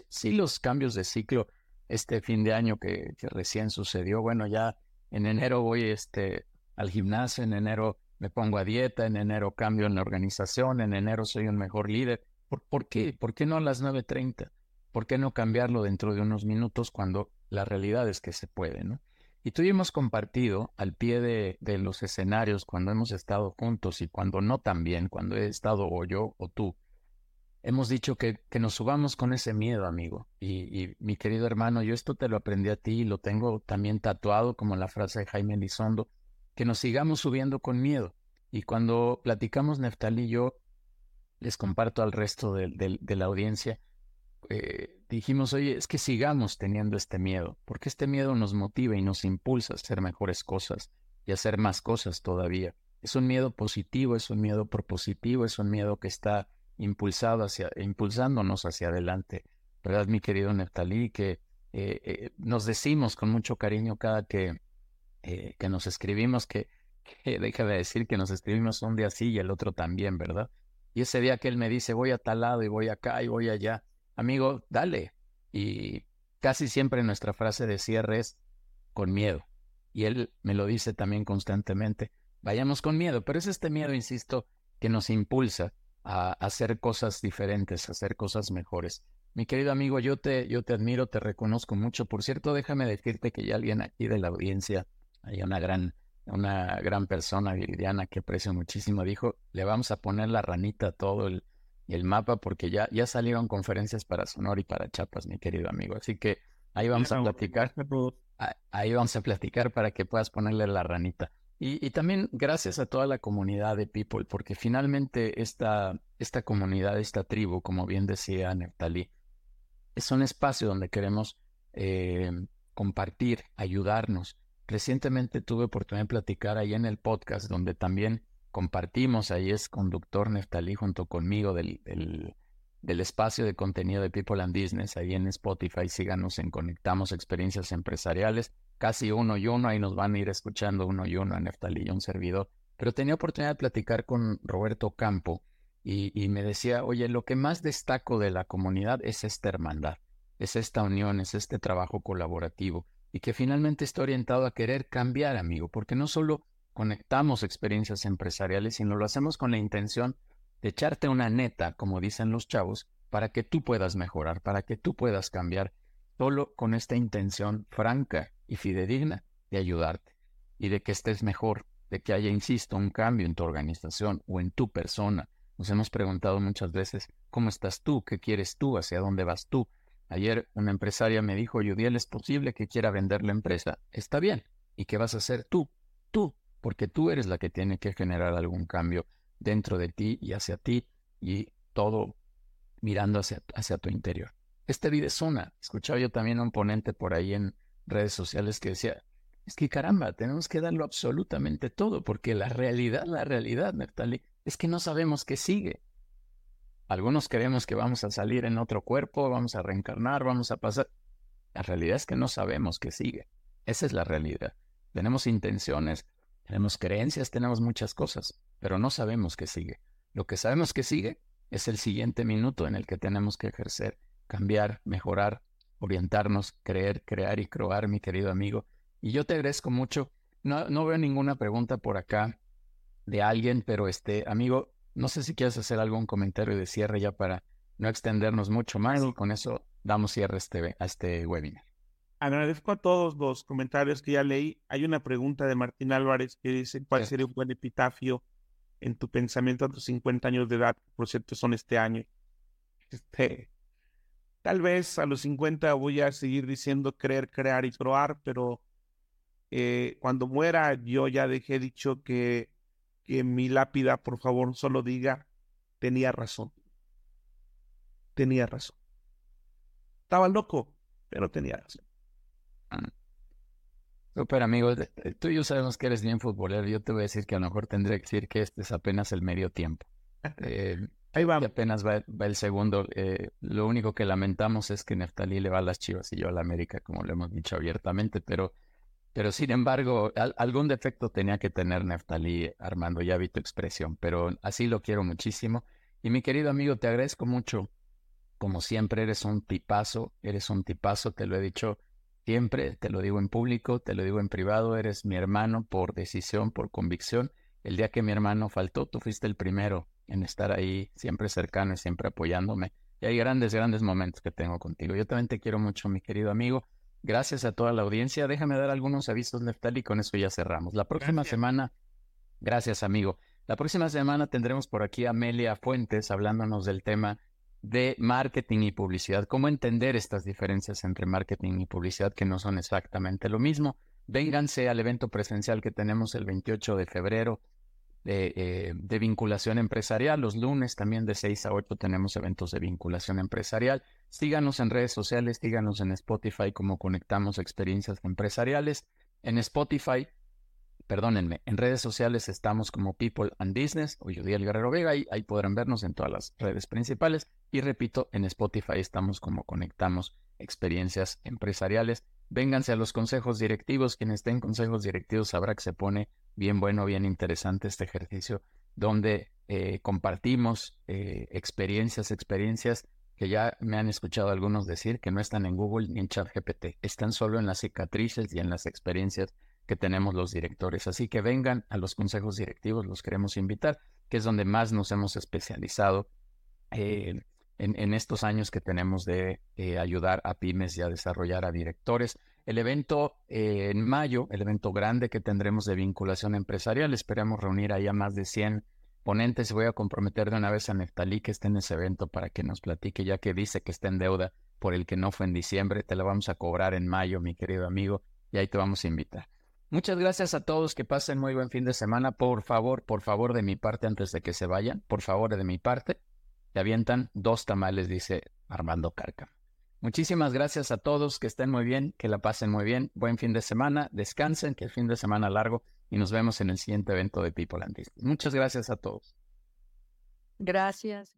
sí los cambios de ciclo, este fin de año que, recién sucedió, bueno, ya en enero voy este, al gimnasio, en enero me pongo a dieta, en enero cambio en la organización, en enero soy un mejor líder. ¿Por, ¿por qué? ¿Por qué no a las 9.30? ¿Por qué no cambiarlo dentro de unos minutos cuando la realidad es que se puede, ¿no? Y tú y hemos compartido al pie de, los escenarios cuando hemos estado juntos y cuando no también, cuando he estado o yo o tú. Hemos dicho que, que nos subamos con ese miedo, amigo. Y, mi querido hermano, yo esto te lo aprendí a ti y lo tengo también tatuado como la frase de Jaime Elizondo, que nos sigamos subiendo con miedo. Y cuando platicamos Neftalí, yo les comparto al resto de, la audiencia, eh, dijimos, oye, es que sigamos teniendo este miedo, porque este miedo nos motiva y nos impulsa a hacer mejores cosas y hacer más cosas todavía. Es un miedo positivo, es un miedo propositivo, es un miedo que está impulsado hacia, impulsándonos hacia adelante. ¿Verdad, mi querido Neftalí? Que eh, eh, nos decimos con mucho cariño cada que, eh, que nos escribimos que, que, deja de decir que nos escribimos un día sí y el otro también, ¿verdad? Y ese día que él me dice, voy a tal lado y voy acá y voy allá, amigo, dale. Y casi siempre nuestra frase de cierre es con miedo. Y él me lo dice también constantemente, vayamos con miedo, pero es este miedo, insisto, que nos impulsa a hacer cosas diferentes, a hacer cosas mejores. Mi querido amigo, yo te, yo te admiro, te reconozco mucho. Por cierto, déjame decirte que ya alguien aquí de la audiencia, hay una gran, una gran persona, Viridiana, que aprecio muchísimo, dijo, le vamos a poner la ranita a todo el, el mapa porque ya, ya salieron conferencias para Sonora y para Chiapas, mi querido amigo. Así que ahí vamos a platicar. Ahí vamos a platicar para que puedas ponerle la ranita. Y, también gracias a toda la comunidad de People, porque finalmente esta, esta comunidad, esta tribu, como bien decía Neftalí, es un espacio donde queremos eh, compartir, ayudarnos. Recientemente tuve oportunidad de platicar ahí en el podcast, donde también compartimos, ahí es conductor Neftalí junto conmigo del, del, espacio de contenido de People and Business, ahí en Spotify, síganos en Conectamos Experiencias Empresariales casi uno y uno, ahí nos van a ir escuchando uno y uno a Neftalí y un servidor. Pero tenía oportunidad de platicar con Roberto Campo y, me decía, oye, lo que más destaco de la comunidad es esta hermandad, es esta unión, es este trabajo colaborativo y que finalmente está orientado a querer cambiar, amigo, porque no solo conectamos experiencias empresariales, sino lo hacemos con la intención de echarte una neta, como dicen los chavos, para que tú puedas mejorar, para que tú puedas cambiar, solo con esta intención franca y fidedigna de ayudarte y de que estés mejor, de que haya, insisto, un cambio en tu organización o en tu persona. Nos hemos preguntado muchas veces, ¿cómo estás tú? ¿Qué quieres tú? ¿Hacia dónde vas tú? Ayer una empresaria me dijo, Yudiel, ¿es posible que quiera vender la empresa? Está bien. ¿Y qué vas a hacer tú? Tú, porque tú eres la que tiene que generar algún cambio dentro de ti y hacia ti y todo mirando hacia, hacia tu interior. Esta vida es una. Escuchaba yo también a un ponente por ahí en, redes sociales que decía, es que caramba, tenemos que darlo absolutamente todo, porque la realidad, la realidad, Neftali, es que no sabemos qué sigue. Algunos creemos que vamos a salir en otro cuerpo, vamos a reencarnar, vamos a pasar. La realidad es que no sabemos qué sigue. Esa es la realidad. Tenemos intenciones, tenemos creencias, tenemos muchas cosas, pero no sabemos qué sigue. Lo que sabemos que sigue es el siguiente minuto en el que tenemos que ejercer, cambiar, mejorar, orientarnos, creer, crear y croar, mi querido amigo. Y yo te agradezco mucho. No, no veo ninguna pregunta por acá de alguien, pero este, amigo, no sé si quieres hacer algún comentario de cierre ya para no extendernos mucho más con eso damos cierre a este, a este webinar. Agradezco a todos los comentarios que ya leí. Hay una pregunta de Martín Álvarez que dice, ¿cuál sería un buen epitafio en tu pensamiento a tus 50 años de edad? Por cierto, son este año. Este, Tal vez a los 50 voy a seguir diciendo creer, crear y probar, pero eh, cuando muera yo ya dejé dicho que, que mi lápida, por favor, solo diga, tenía razón. Tenía razón. Estaba loco, pero tenía razón. Super amigo, tú y yo sabemos que eres bien futbolero. Yo te voy a decir que a lo mejor tendré que decir que este es apenas el medio tiempo. <laughs> Eh, Ahí va. apenas va, el segundo. Eh, lo único que lamentamos es que Neftalí le va a las Chivas y yo a la América, como lo hemos dicho abiertamente, pero, pero sin embargo, algún defecto tenía que tener Neftalí, Armando, ya vi tu expresión, pero así lo quiero muchísimo. Y mi querido amigo, te agradezco mucho. Como siempre, eres un tipazo, eres un tipazo, te lo he dicho siempre, te lo digo en público, te lo digo en privado, eres mi hermano por decisión, por convicción. El día que mi hermano faltó, tú fuiste el primero en estar ahí siempre cercano y siempre apoyándome. Y hay grandes, grandes momentos que tengo contigo. Yo también te quiero mucho, mi querido amigo. Gracias a toda la audiencia. Déjame dar algunos avisos, Neftali, y con eso ya cerramos. La próxima semana, gracias, amigo. La próxima semana tendremos por aquí a Amelia Fuentes hablándonos del tema de marketing y publicidad. Cómo entender estas diferencias entre marketing y publicidad que no son exactamente lo mismo. Vénganse al evento presencial que tenemos el 28 de febrero de, de, vinculación empresarial. Los lunes también de 6 a 8 tenemos eventos de vinculación empresarial. Síganos en redes sociales, síganos en Spotify como Conectamos Experiencias Empresariales. En Spotify, perdónenme, en redes sociales estamos como People and Business o Judiel Guerrero Vega. Ahí, ahí podrán vernos en todas las redes principales. Y repito, en Spotify estamos como Conectamos Experiencias Empresariales. Vénganse a los consejos directivos. Quien esté en consejos directivos sabrá que se pone bien bueno, bien interesante este ejercicio donde eh, compartimos eh, experiencias, experiencias que ya me han escuchado algunos decir que no están en Google ni en ChatGPT, están solo en las cicatrices y en las experiencias que tenemos los directores. Así que vengan a los consejos directivos, los queremos invitar, que es donde más nos hemos especializado eh, en, estos años que tenemos de eh, ayudar a pymes y a desarrollar a directores. El evento eh, en mayo, el evento grande que tendremos de vinculación empresarial, esperamos reunir ahí a más de 100 ponentes. Voy a comprometer de una vez a Neftalí que esté en ese evento para que nos platique, ya que dice que está en deuda por el que no fue en diciembre. Te la vamos a cobrar en mayo, mi querido amigo, y ahí te vamos a invitar. Muchas gracias a todos, que pasen muy buen fin de semana. Por favor, por favor, de mi parte, antes de que se vayan, por favor, de mi parte, te avientan dos tamales, dice Armando Carca. Muchísimas gracias a todos, que estén muy bien, que la pasen muy bien. Buen fin de semana, descansen, que el fin de semana largo y nos vemos en el siguiente evento de People and Muchas gracias a todos. Gracias.